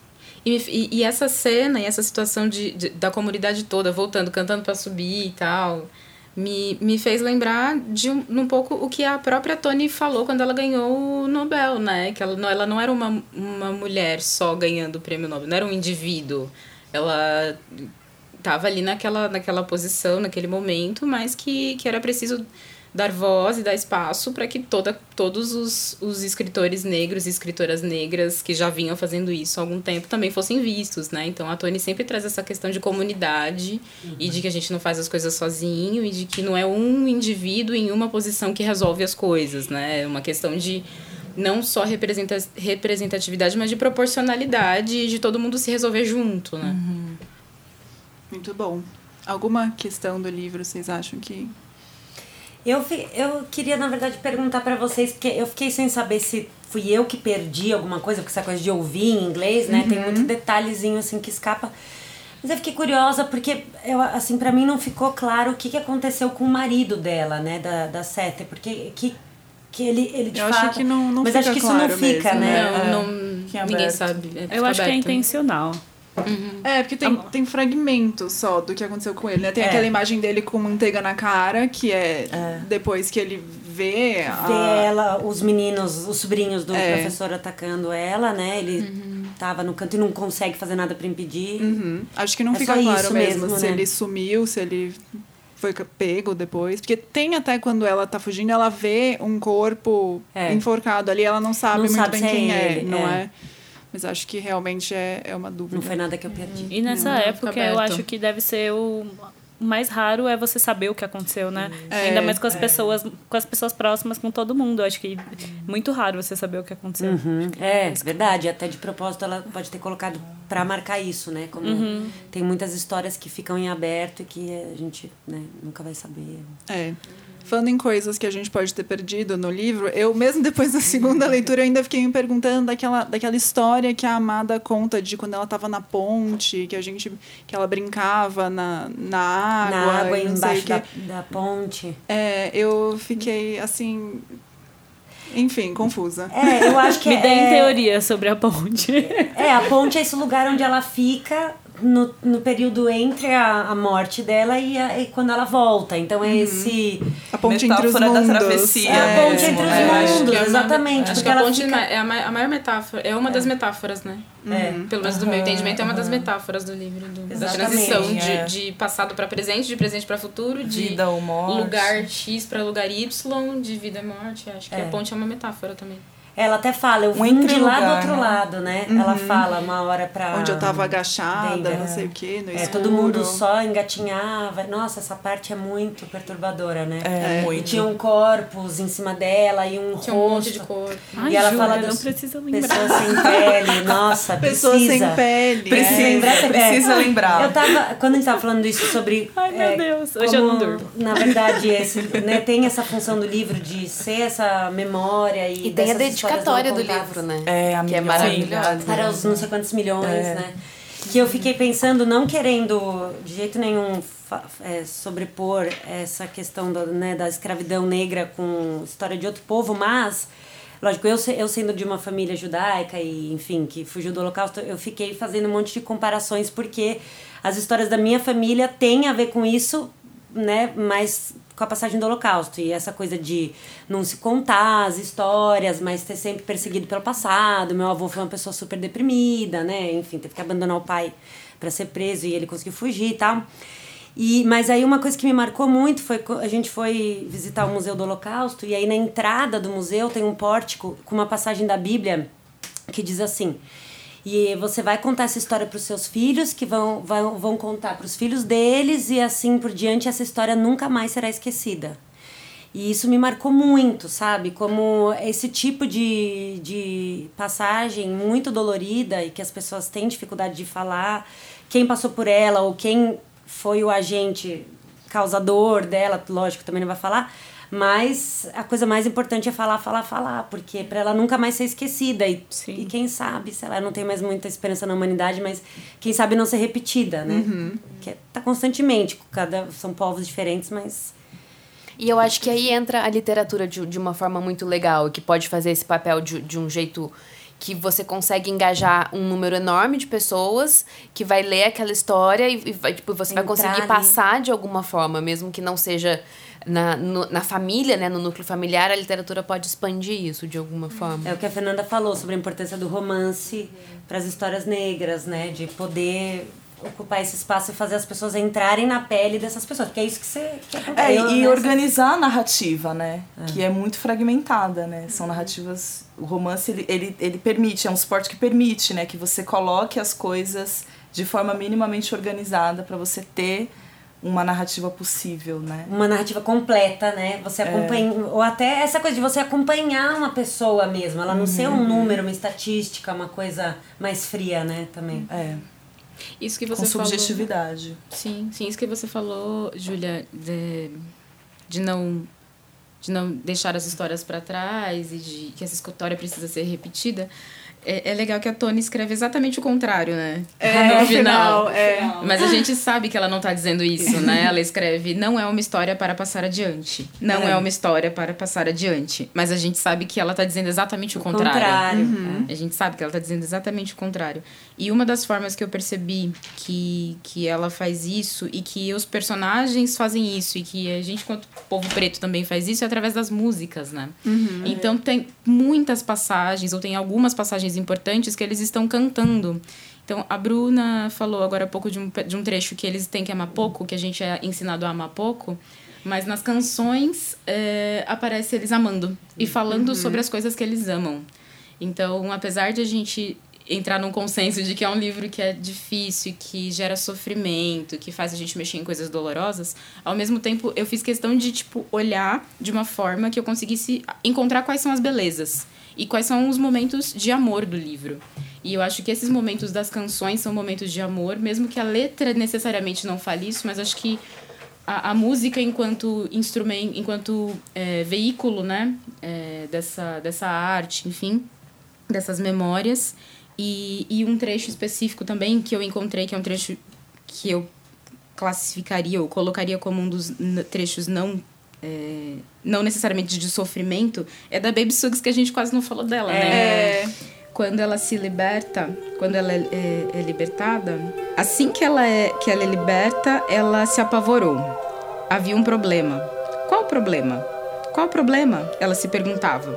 E, e- essa cena e essa situação de, de- da comunidade toda voltando, cantando pra subir e tal, me, me fez lembrar de um, um pouco o que a própria Tony falou quando ela ganhou o Nobel, né? Que ela não, ela não era uma, uma mulher só ganhando o prêmio Nobel, não era um indivíduo. Ela estava ali naquela, naquela posição, naquele momento, mas que, que era preciso dar voz e dar espaço para que toda, todos os, os escritores negros e escritoras negras que já vinham fazendo isso há algum tempo também fossem vistos, né? Então a Tony sempre traz essa questão de comunidade uhum. e de que a gente não faz as coisas sozinho e de que não é um indivíduo em uma posição que resolve as coisas, né? É uma questão de não só representatividade, mas de proporcionalidade e de todo mundo se resolver junto, né? Uhum. Muito bom. Alguma questão do livro vocês acham que eu, eu queria, na verdade, perguntar para vocês, porque eu fiquei sem saber se fui eu que perdi alguma coisa, porque essa coisa de ouvir em inglês, né? Uhum. Tem muito detalhezinho assim que escapa. Mas eu fiquei curiosa porque, eu, assim, para mim não ficou claro o que, que aconteceu com o marido dela, né? Da, da Sete, porque que, que ele, ele de eu fato... acho que não, não Mas fica acho que isso claro não fica, mesmo, né? Não, não, é ninguém sabe. É eu acho aberto. que é intencional. Uhum. É, porque tem, tem fragmentos só do que aconteceu com ele, né? Tem É. aquela imagem dele com manteiga na cara, que é, É. depois que ele vê a... Ver ela, os meninos, os sobrinhos do É. professor atacando ela, né? Ele tava no canto e não consegue fazer nada para impedir. Uhum. Acho que não É fica claro mesmo, mesmo, se né? ele sumiu, se ele foi pego depois. Porque tem até quando ela tá fugindo, ela vê um corpo É. enforcado ali, ela não sabe Não muito sabe bem é quem é, não é. É. Mas acho que realmente é, é uma dúvida. Não foi nada que eu perdi. E nessa Não, época eu acho que deve ser o mais raro é você saber o que aconteceu, né? É, Ainda mais com as pessoas, com as pessoas próximas, com todo mundo. Eu acho que é muito raro você saber o que aconteceu. Uhum. É, verdade. Até de propósito ela pode ter colocado pra marcar isso, né? Como tem muitas histórias que ficam em aberto e que a gente né, nunca vai saber. É. Falando em coisas que a gente pode ter perdido no livro, eu mesmo depois da segunda leitura eu ainda fiquei me perguntando daquela, daquela história que a Amada conta de quando ela estava na ponte, que a gente que ela brincava na, na água, Na água e embaixo da, da ponte. É, eu fiquei assim, enfim, confusa. É, eu acho que Me é, deem teoria sobre a ponte. É, a ponte é esse lugar onde ela fica no, no período entre a, a morte dela e, a- e quando ela volta. Então é esse. A ponte entre os Metáfora da mundos. travessia. É a ponte É, entre os é, acho mundos, é exatamente. Acho porque que a ponte fica. é a ma- a maior metáfora, é uma das metáforas, né? É. Pelo menos do meu entendimento, é uma das metáforas do livro. do- da Exatamente, transição de, é. de passado para presente, de presente para futuro, de Vida ou morte. lugar X para lugar Y, de vida e morte. Acho que É. a ponte é uma metáfora também. Ela até fala, eu Um vim de lá do entrelugar, outro né? lado, né? Ela fala uma hora pra. Onde eu tava agachada, Bem, não é. sei o que, no É, escuro. todo mundo só engatinhava. Nossa, essa parte é muito perturbadora, né? É, E muito. tinham corpos em cima dela e um Tinha um monte rosto. de cor. Ai, e ela Júlia, fala não dos precisa lembrar. pessoas sem pele. Nossa, Pessoas precisa. sem pele. Precisa, é. Lembrar precisa é. lembrar. Eu tava, quando a gente tava falando isso sobre. Ai, meu é, Deus, hoje eu não durmo. Na verdade, esse, né, tem essa função do livro de ser essa memória e. E tem a não dedicatória do livro, né? É, amiga, que é maravilhosa. Para os não sei quantos milhões, É. né? Que eu fiquei pensando, não querendo de jeito nenhum é, sobrepor essa questão do, né, da escravidão negra com história de outro povo, mas, lógico, eu, eu sendo de uma família judaica e, enfim, que fugiu do holocausto, eu fiquei fazendo um monte de comparações porque as histórias da minha família têm a ver com isso, né, mas com a passagem do holocausto e essa coisa de não se contar as histórias, mas ter sempre perseguido pelo passado. Meu avô foi uma pessoa super deprimida, né? Enfim, teve que abandonar o pai para ser preso e ele conseguiu fugir e tal. E, mas aí uma coisa que me marcou muito foi a gente foi visitar o Museu do Holocausto e aí na entrada do museu tem um pórtico com uma passagem da Bíblia que diz assim: e você vai contar essa história para os seus filhos, que vão, vão, vão contar para os filhos deles, e assim por diante, essa história nunca mais será esquecida. E isso me marcou muito, sabe? Como esse tipo de, de passagem muito dolorida e que as pessoas têm dificuldade de falar, quem passou por ela ou quem foi o agente causador dela, lógico, também não vai falar, mas a coisa mais importante é falar, falar, falar, porque para ela nunca mais ser esquecida. E, e quem sabe, sei lá, não tem mais muita esperança na humanidade, mas quem sabe não ser repetida, né? Que é- tá constantemente, cada são povos diferentes, mas E eu acho que aí entra a literatura de, de uma forma muito legal, que pode fazer esse papel de, de um jeito que você consegue engajar um número enorme de pessoas que vai ler aquela história e, e vai, tipo, você vai Entrar conseguir ali. passar de alguma forma, mesmo que não seja na, no- na família, né, no núcleo familiar, a literatura pode expandir isso de alguma forma. É o que a Fernanda falou sobre a importância do romance para as histórias negras, né? De poder ocupar esse espaço e fazer as pessoas entrarem na pele dessas pessoas, porque é isso que você quer É, e né, organizar a narrativa, né? Que é muito fragmentada, né? São narrativas. O romance ele, ele, ele permite, é um suporte que permite, né? Que você coloque as coisas de forma minimamente organizada para você ter uma narrativa possível, né? uma narrativa completa, né? Você acompanha. Ou até essa coisa de você acompanhar uma pessoa mesmo. Ela não ser um número, uma estatística, uma coisa mais fria, né? Também. É, Isso que com você falou. subjetividade. Sim, sim, isso que você falou, Júlia, de, de não de não deixar as histórias para trás e de que essa história precisa ser repetida. É, é legal que a Tony escreve exatamente o contrário, né? É, no final, é. Mas a gente sabe que ela não tá dizendo isso, né? Ela escreve, não é uma história para passar adiante. Não é, É. uma história para passar adiante. Mas a gente sabe que ela tá dizendo exatamente o contrário. Contrário. Uhum. A gente sabe que ela tá dizendo exatamente o contrário. E uma das formas que eu percebi que, que ela faz isso e que os personagens fazem isso e que a gente, quanto povo preto, também faz isso é através das músicas, né? Então tem muitas passagens, ou tem algumas passagens importantes que eles estão cantando. Então, a Bruna falou agora há pouco de um, de um trecho que eles têm que amar pouco, que a gente é ensinado a amar pouco. Mas nas canções é, aparece eles amando e falando sobre as coisas que eles amam. Então, apesar de a gente entrar num consenso de que é um livro que é difícil, que gera sofrimento, que faz a gente mexer em coisas dolorosas, ao mesmo tempo eu fiz questão de tipo olhar de uma forma que eu conseguisse encontrar quais são as belezas e quais são os momentos de amor do livro. E eu acho que esses momentos das canções são momentos de amor, mesmo que a letra necessariamente não fale isso, mas acho que a, a música enquanto instrumento, enquanto é, veículo, né, é, dessa, dessa arte, enfim, dessas memórias. E, e um trecho específico também que eu encontrei, que é um trecho que eu classificaria ou colocaria como um dos trechos não é, não necessariamente de sofrimento, é da Baby Suggs, que a gente quase não falou dela, né? É. Quando ela se liberta, quando ela é, é- é libertada, assim que ela é, que ela é liberta, ela se apavorou. Havia um problema. Qual o problema? Qual o problema? Ela se perguntava.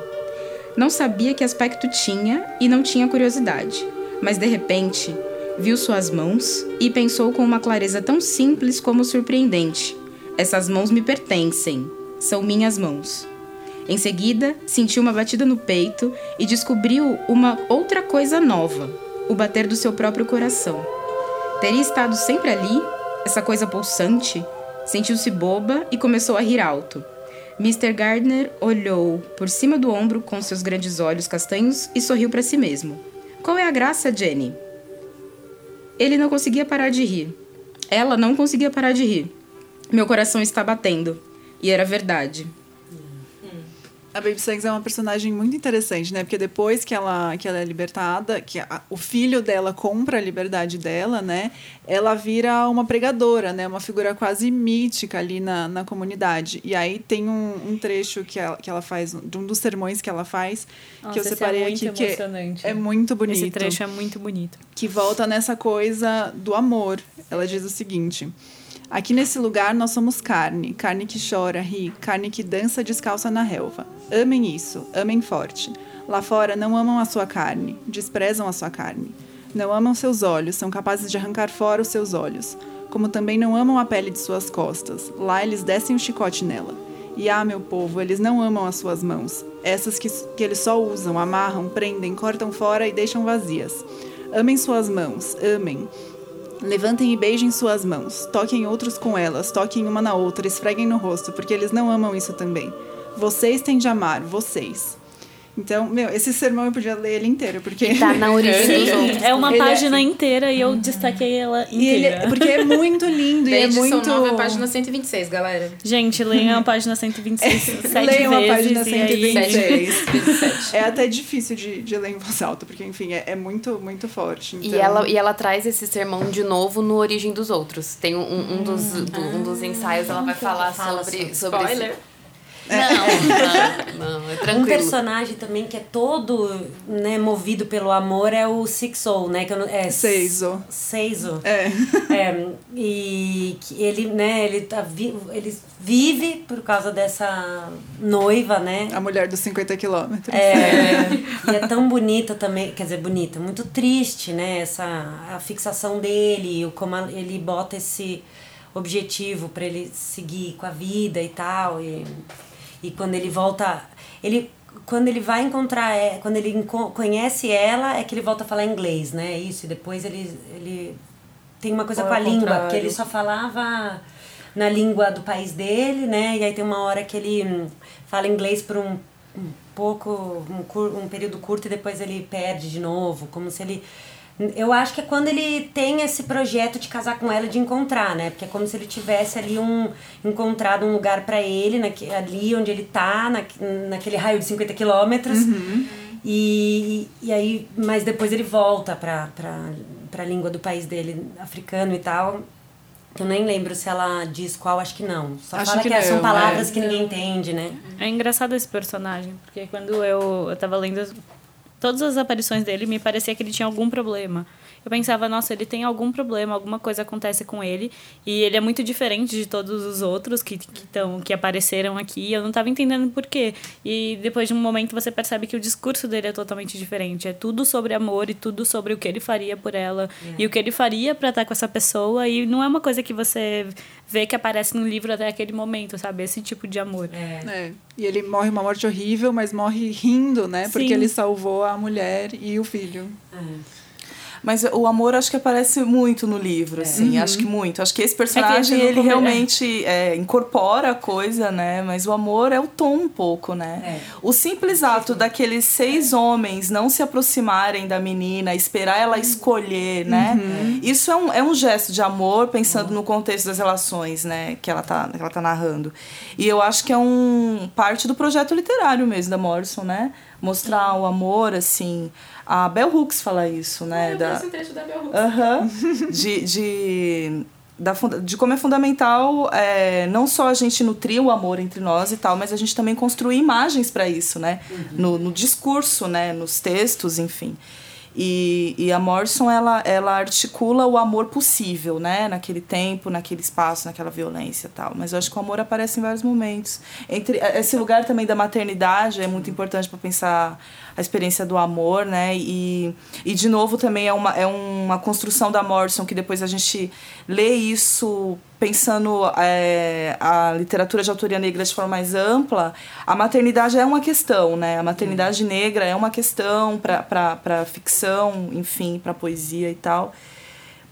Não sabia que aspecto tinha e não tinha curiosidade, mas de repente viu suas mãos e pensou com uma clareza tão simples como surpreendente: essas mãos me pertencem, são minhas mãos. Em seguida, sentiu uma batida no peito e descobriu uma outra coisa nova: o bater do seu próprio coração. Teria estado sempre ali, essa coisa pulsante? Sentiu-se boba e começou a rir alto. Mr. Gardner olhou por cima do ombro com seus grandes olhos castanhos e sorriu para si mesmo. Qual é a graça, Jenny? Ele não conseguia parar de rir. Ela não conseguia parar de rir. Meu coração está batendo. E era verdade. A Baby Suggs é uma personagem muito interessante, né? Porque depois que ela, que ela é libertada, que a- o filho dela compra a liberdade dela, né? Ela vira uma pregadora, né? Uma figura quase mítica ali na, na comunidade. E aí tem um, um trecho que ela, que ela faz, de um dos sermões que ela faz, que Nossa, eu esse é separei muito aqui, que emocionante. é muito bonito. Esse trecho é muito bonito. que volta nessa coisa do amor. Ela diz o seguinte: Aqui nesse lugar nós somos carne, carne que chora, ri, carne que dança descalça na relva. Amem isso, amem forte. Lá fora não amam a sua carne, desprezam a sua carne. Não amam seus olhos, são capazes de arrancar fora os seus olhos. Como também não amam a pele de suas costas. Lá eles descem o chicote nela. E ah, meu povo, eles não amam as suas mãos. Essas que, que eles só usam, amarram, prendem, cortam fora e deixam vazias. Amem suas mãos, amem. Levantem e beijem suas mãos. Toquem outros com elas, toquem uma na outra, esfreguem no rosto, porque eles não amam isso também. Vocês têm de amar, vocês. Então, meu, esse sermão eu podia ler ele inteiro, porque. Tá na origem dos outros. É uma Ele é- página inteira e eu destaquei ela E ele, inteira. porque é muito lindo e é edição muito. nova, página 126, galera. Gente, leiam a página 126 sete Leiam a vezes. página e aí- 126. É até difícil de, de ler em voz alta, porque, enfim, é, é muito, muito forte. E Então- ela, e ela traz esse sermão de novo no Origem dos Outros. Tem um, um, dos, do- um dos ensaios, ela vai falar Fala sobre, sobre- sobre Spoiler. Não, não, não, é Um tranquilo. personagem também que é todo né, movido pelo amor é o Sixo, né? Que eu não, é Seizo. Seizo. É. É, e que ele, né, ele, tá vi, ele vive por causa dessa noiva, né? A mulher dos 50 quilômetros. É, E é tão bonita também, quer dizer, bonita, muito triste, né? Essa a fixação dele, o como ele bota esse objetivo para ele seguir com a vida e tal. E, e quando ele volta, ele quando ele vai encontrar, é, quando ele conhece ela, é que ele volta a falar inglês, né? Isso, e depois ele, ele tem uma coisa Ou com a língua, contrário. que ele só falava na língua do país dele, né? E aí tem uma hora que ele hum, fala inglês por um, um pouco, um, um período curto e depois ele perde de novo, como se ele eu acho que é quando ele tem esse projeto de casar com ela, de encontrar, né? Porque é como se ele tivesse ali um encontrado um lugar para ele, naque, ali onde ele tá, na, naquele raio de 50 quilômetros. Uhum. E, e aí, mas depois ele volta pra, pra, pra língua do país dele, africano e tal. Eu nem lembro se ela diz qual, acho que não. Só acho fala que, que não, são palavras é. que ninguém entende, né? É engraçado esse personagem, porque quando eu, eu tava lendo todas as aparições dele me parecia que ele tinha algum problema. Eu pensava, nossa, ele tem algum problema, alguma coisa acontece com ele. E ele é muito diferente de todos os outros que, que, tão, que apareceram aqui. Eu não estava entendendo por quê. E depois de um momento você percebe que o discurso dele é totalmente diferente. É tudo sobre amor e tudo sobre o que ele faria por ela. É. E o que ele faria para estar com essa pessoa. E não é uma coisa que você vê que aparece no livro até aquele momento, sabe? Esse tipo de amor. É. é. E ele morre uma morte horrível, mas morre rindo, né? Porque Sim. ele salvou a mulher e o filho. É. Mas o amor acho que aparece muito no livro, é. assim, uhum. acho que muito. Acho que esse personagem, é que ele realmente é, incorpora a coisa, né? Mas o amor é o tom um pouco, né? O simples ato daqueles seis homens não se aproximarem da menina, esperar ela uhum. escolher, né? Uhum. Isso é um, é um gesto de amor, pensando uhum. no contexto das relações, né? Que ela, tá, que ela tá narrando. E eu acho que é um parte do projeto literário mesmo da Morrison, né? Mostrar o amor, assim a Bell Hooks fala isso, né? Eu da... esse trecho da Bell Hooks. Uhum. de, de, da, de como é fundamental é, não só a gente nutrir o amor entre nós e tal, mas a gente também construir imagens para isso, né? Uhum. No, no discurso, né? Nos textos, enfim. E, e a Morrison, ela, ela articula o amor possível, né? Naquele tempo, naquele espaço, naquela violência e tal. Mas eu acho que o amor aparece em vários momentos. Entre Esse lugar também da maternidade é muito importante para pensar a experiência do amor, né? E, e de novo também é uma, é uma construção da Morrison que depois a gente lê isso pensando é, a literatura de autoria negra de forma mais ampla, a maternidade é uma questão, né? A maternidade negra é uma questão para ficção, enfim, para poesia e tal.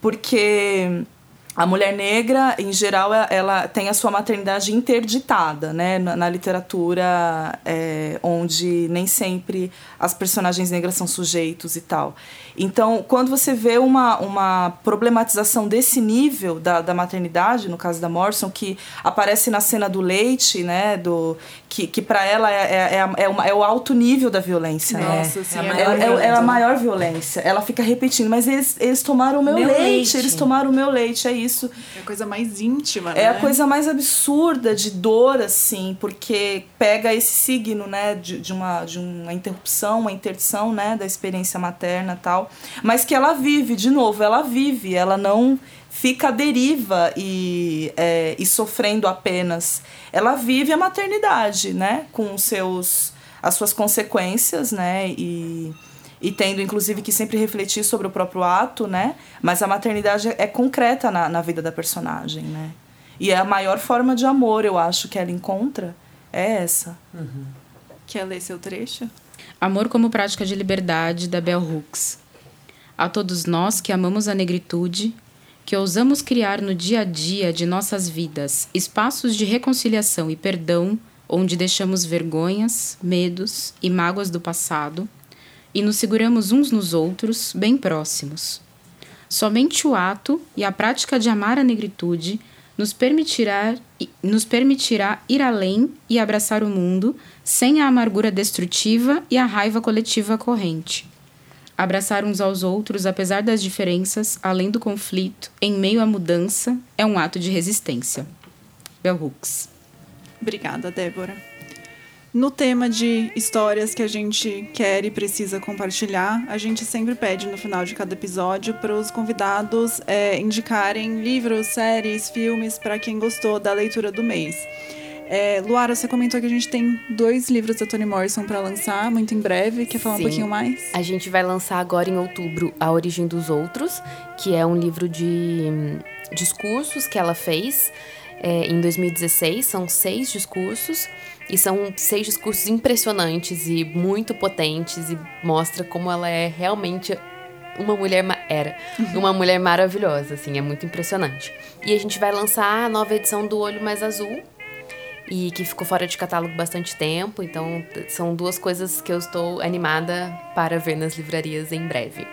Porque a mulher negra, em geral, é, ela tem a sua maternidade interditada, né? Na, na literatura, é, onde nem sempre as personagens negras são sujeitos e tal. Então, quando você vê uma, uma problematização desse nível da, da maternidade, no caso da Morrison, que aparece na cena do leite, né? Do, que, que para ela é, é, é, é, uma, é, o alto nível da violência. Né? Nossa, né? sim, é, é, é, a maior violência. Ela fica repetindo, mas eles, eles tomaram o meu, meu leite, leite, eles tomaram o meu leite, é isso. É a coisa mais íntima, né? É a né? coisa mais absurda de dor, assim, porque pega esse signo, né, de, de, uma, de uma interrupção, uma interdição, né, da experiência materna tal mas que ela vive, de novo, ela vive, ela não fica à deriva e, é, e sofrendo apenas. Ela vive a maternidade, né? Com os seus, as suas consequências, né? E, e tendo, inclusive, que sempre refletir sobre o próprio ato, né? Mas a maternidade é concreta na, na vida da personagem, né? E é a maior forma de amor, eu acho, que ela encontra, é essa. Uhum. Quer ler seu trecho? Amor como prática de liberdade, da Bell Hooks a todos nós que amamos a negritude, que ousamos criar no dia a dia de nossas vidas espaços de reconciliação e perdão, onde deixamos vergonhas, medos e mágoas do passado e nos seguramos uns nos outros, bem próximos. Somente o ato e a prática de amar a negritude nos permitirá, nos permitirá ir além e abraçar o mundo sem a amargura destrutiva e a raiva coletiva corrente Abraçar uns aos outros, apesar das diferenças, além do conflito, em meio à mudança, é um ato de resistência. Bell Hooks. Obrigada, Débora. No tema de histórias que a gente quer e precisa compartilhar, a gente sempre pede no final de cada episódio para os convidados é, indicarem livros, séries, filmes para quem gostou da leitura do mês. É, Luara, você comentou que a gente tem dois livros da Toni Morrison para lançar muito em breve. Quer falar Sim. um pouquinho mais? A gente vai lançar agora em outubro A Origem dos Outros, que é um livro de hum, discursos que ela fez é, em 2016. São seis discursos. E são seis discursos impressionantes e muito potentes e mostra como ela é realmente uma mulher era uma mulher maravilhosa, assim, é muito impressionante. E a gente vai lançar a nova edição do Olho Mais Azul, e que ficou fora de catálogo bastante tempo. Então, são duas coisas que eu estou animada para ver nas livrarias em breve.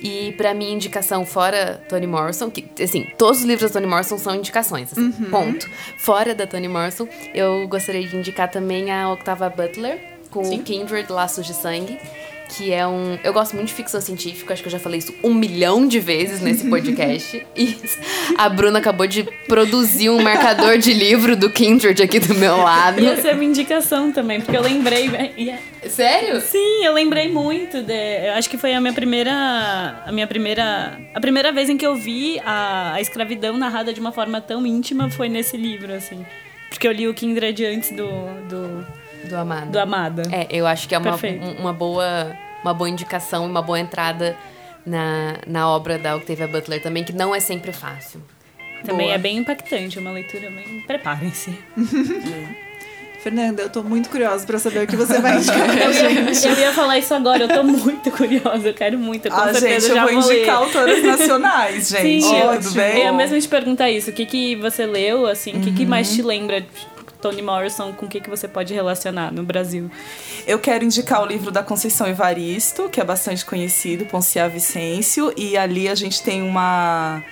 E pra minha indicação fora Toni Morrison, que assim, todos os livros da Toni Morrison são indicações, assim, ponto. Fora da Toni Morrison, eu gostaria de indicar também a Octava Butler com o Kindred Laços de Sangue, que é um, eu gosto muito de ficção científica, acho que eu já falei isso um milhão de vezes nesse podcast. e a Bruna acabou de produzir um marcador de livro do Kindred aqui do meu lado. Ia ser minha indicação também, porque eu lembrei. ia- Sério? Sim, eu lembrei muito. De, eu acho que foi a minha primeira. A minha primeira. A primeira vez em que eu vi a, a escravidão narrada de uma forma tão íntima foi nesse livro, assim. Porque eu li o Kindred antes do, do, Do Amado. do Amada. É, eu acho que é uma, um- uma, boa, uma boa indicação e uma boa entrada na, na obra da Octavia Butler também, que não é sempre fácil. Também Boa. é bem impactante, é uma leitura bem. Preparem-se. Fernanda, eu tô muito curiosa para saber o que você vai indicar pra Eu gente. ia, eu ia falar isso agora, eu tô muito curiosa, eu quero muito. Com Ah, certeza gente, eu já vou vou ler. indicar autores nacionais, gente. Sim, eu- tudo bem? Eu ia mesmo te perguntar isso. O que, que você leu, assim, o que, que mais Uhum. te lembra Toni Morrison, com o que, que você pode relacionar no Brasil? Eu quero indicar o livro da Conceição Evaristo, que é bastante conhecido, Ponciá Vicêncio, e ali a gente tem uma,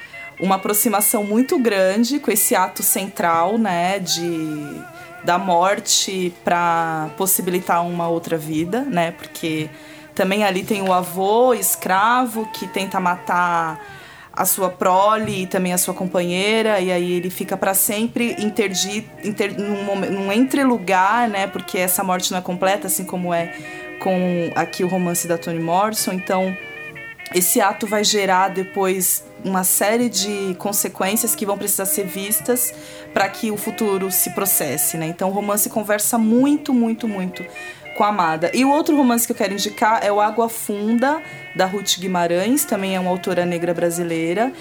uma aproximação muito grande com esse ato central, né, de da morte para possibilitar uma outra vida, né? Porque também ali tem o avô escravo que tenta matar a sua prole e também a sua companheira, e aí ele fica para sempre interdito, inter, num, num entrelugar, né? Porque essa morte não é completa, assim como é com aqui o romance da Toni Morrison. Então, esse ato vai gerar depois uma série de consequências que vão precisar ser vistas para que o futuro se processe, né? Então, o romance conversa muito, muito, muito com a Amada. E o outro romance que eu quero indicar é o Água Funda, da Ruth Guimarães, também é uma autora negra brasileira.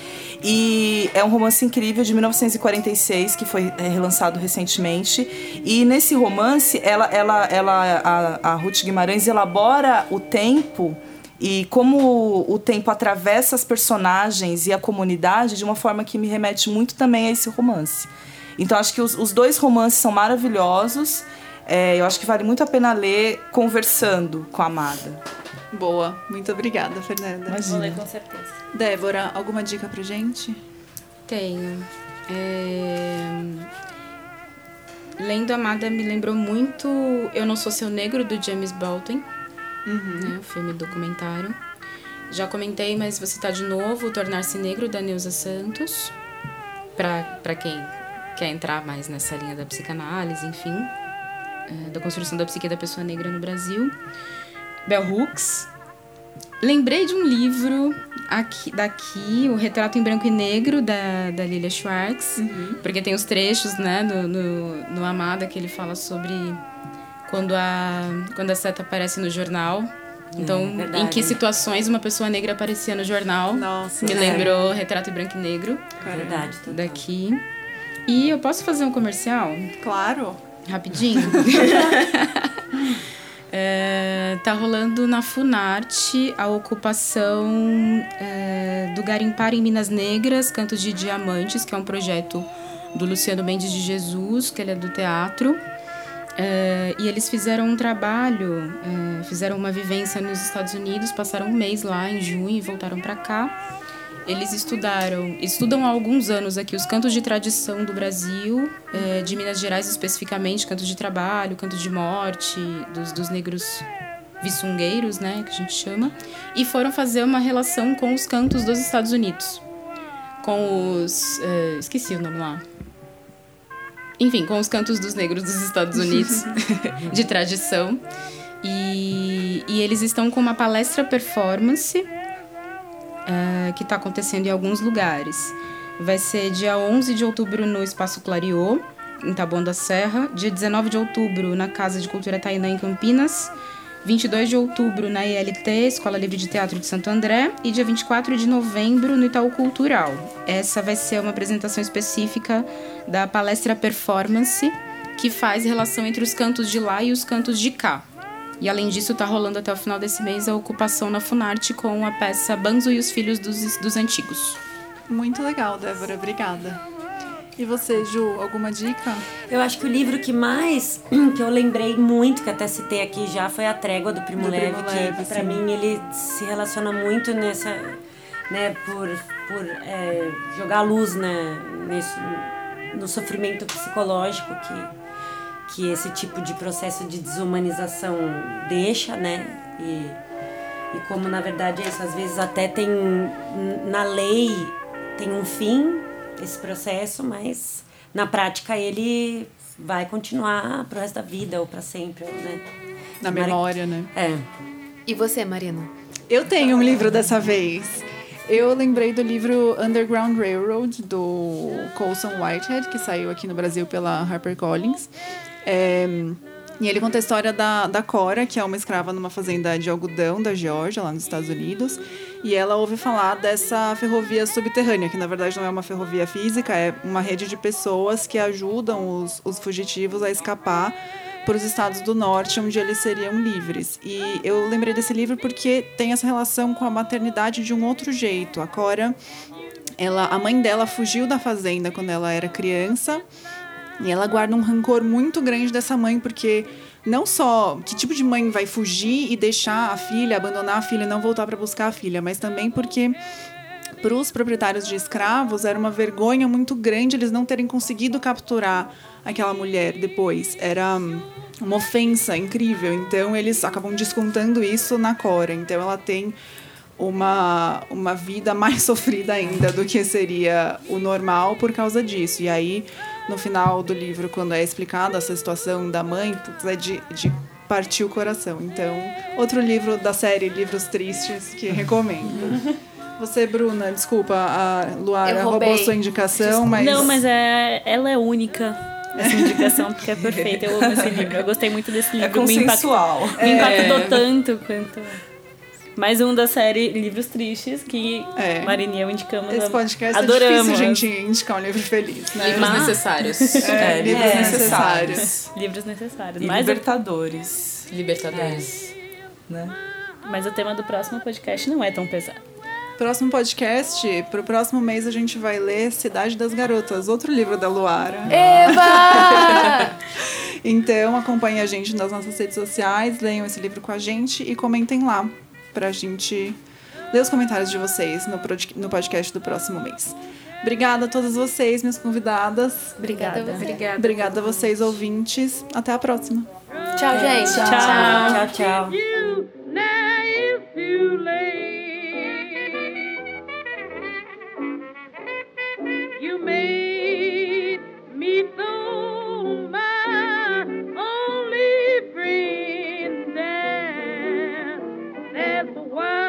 E é um romance incrível de 1946, que foi é, relançado recentemente. E nesse romance, ela, ela, ela, a, a Ruth Guimarães elabora o tempo e como o tempo atravessa as personagens e a comunidade de uma forma que me remete muito também a esse romance. Então acho que os, os dois romances são maravilhosos. É, eu acho que vale muito a pena ler conversando com a amada. Boa, muito obrigada, Fernanda. Vou ler com certeza. Débora, alguma dica pra gente? Tenho. É... Lendo Amada me lembrou muito Eu Não Sou Seu Negro, do James Baldwin. Né, o filme documentário. Já comentei, mas vou citar de novo Tornar-se Negro, da Neuza Santos. Pra quem quer entrar mais nessa linha da psicanálise, enfim. É, da construção da psique da pessoa negra no Brasil. Bell Hooks. Lembrei de um livro aqui, daqui, o Retrato em Branco e Negro, da, da Lilia Schwartz. Porque tem os trechos, né, no, no, no Amada, que ele fala sobre quando a, quando a seta aparece no jornal. Então, verdade. em que situações uma pessoa negra aparecia no jornal. Nossa. Me É. lembrou Retrato em Branco e Negro, Verdade, total. daqui. E eu posso fazer um comercial? Claro. Rapidinho. É, tá rolando na Funarte a ocupação é, do Garimpar em Minas Negras, Cantos de Diamantes, que é um projeto do Luciano Mendes de Jesus, que ele é do teatro. É, e eles fizeram um trabalho, é, fizeram uma vivência nos Estados Unidos, passaram um mês lá em junho e voltaram para cá. Eles estudaram, estudam há alguns anos aqui os cantos de tradição do Brasil, eh, de Minas Gerais especificamente, cantos de trabalho, cantos de morte, dos, dos negros viçungueiros, né, que a gente chama, e foram fazer uma relação com os cantos dos Estados Unidos, com os, eh, esqueci o nome lá, enfim, com os cantos dos negros dos Estados Unidos de tradição, e, e eles estão com uma palestra performance eh, que está acontecendo em alguns lugares. Vai ser dia 11 de outubro no Espaço Clariô, em Taboão da Serra. Dia 19 de outubro, na Casa de Cultura Tainã, em Campinas. 22 de outubro, na ILT, Escola Livre de Teatro de Santo André. E dia 24 de novembro, no Itaú Cultural. Essa vai ser uma apresentação específica da palestra Performance, que faz relação entre os cantos de lá e os cantos de cá. E além disso, está rolando até o final desse mês a ocupação na Funarte com a peça Banzo e os Filhos dos, dos Antigos. Muito legal, Débora. Obrigada. E você, Ju, alguma dica? Eu acho que o livro que mais que eu lembrei muito, que até citei aqui já, foi A Trégua do Primo Do Leve, Primo que Levi, pra sim. mim ele se relaciona muito nessa, né, por, por é, jogar luz, né, nesse, no sofrimento psicológico que, que esse tipo de processo de desumanização deixa, né, e, e como na verdade é isso, às vezes até tem na lei tem um fim esse processo, mas na prática ele vai continuar pro resto da vida ou para sempre, né? Na memória, né? É. E você, Marina? Eu tenho um livro dessa vez. Eu lembrei do livro Underground Railroad, do Colson Whitehead, que saiu aqui no Brasil pela HarperCollins. É, e ele conta a história da, da Cora, que é uma escrava numa fazenda de algodão da Geórgia, lá nos Estados Unidos. E ela ouve falar dessa ferrovia subterrânea, que na verdade não é uma ferrovia física, é uma rede de pessoas que ajudam os, os fugitivos a escapar para os estados do norte, onde eles seriam livres. E eu lembrei desse livro porque tem essa relação com a maternidade de um outro jeito. A Cora, ela, a mãe dela fugiu da fazenda quando ela era criança. E ela guarda um rancor muito grande dessa mãe, porque não só que tipo de mãe vai fugir e deixar a filha, abandonar a filha não voltar para buscar a filha, mas também porque para os proprietários de escravos era uma vergonha muito grande eles não terem conseguido capturar aquela mulher depois. Era hum, uma ofensa incrível. Então eles acabam descontando isso na Cora. Então ela tem uma, uma vida mais sofrida ainda do que seria o normal por causa disso. E aí, no final do livro, quando é explicada essa situação da mãe, é de, de partir o coração. Então, outro livro da série Livros Tristes que recomendo. Você, Bruna, desculpa, a Luara Eu roubei. roubou sua indicação, mas. Não, mas é, ela é única. Essa indicação, porque é perfeita. Eu amo esse livro. Eu gostei muito desse É livro. me, impact- consensual. me impactou tanto quanto. Mais um da série Livros Tristes, que É. Marina eu indicamos. Esse podcast Adoramos. é difícil, gente, indicar um livro feliz, né? Livros necessários. É, livros É, necessários. Livros necessários. E Mas, libertadores. Libertadores. Né? mas o tema do próximo podcast não é tão pesado. Próximo podcast, pro próximo mês a gente vai ler Cidade das Garotas, outro livro da Luara. Eva! Então acompanhe a gente nas nossas redes sociais, leiam esse livro com a gente e comentem lá pra gente ler os comentários de vocês no, podcast do próximo mês. Obrigada a todas vocês, minhas convidadas. Obrigada. Obrigada. Obrigada a vocês, ouvintes. Até a próxima. Tchau, gente. Tchau. Tchau, tchau. Now The world.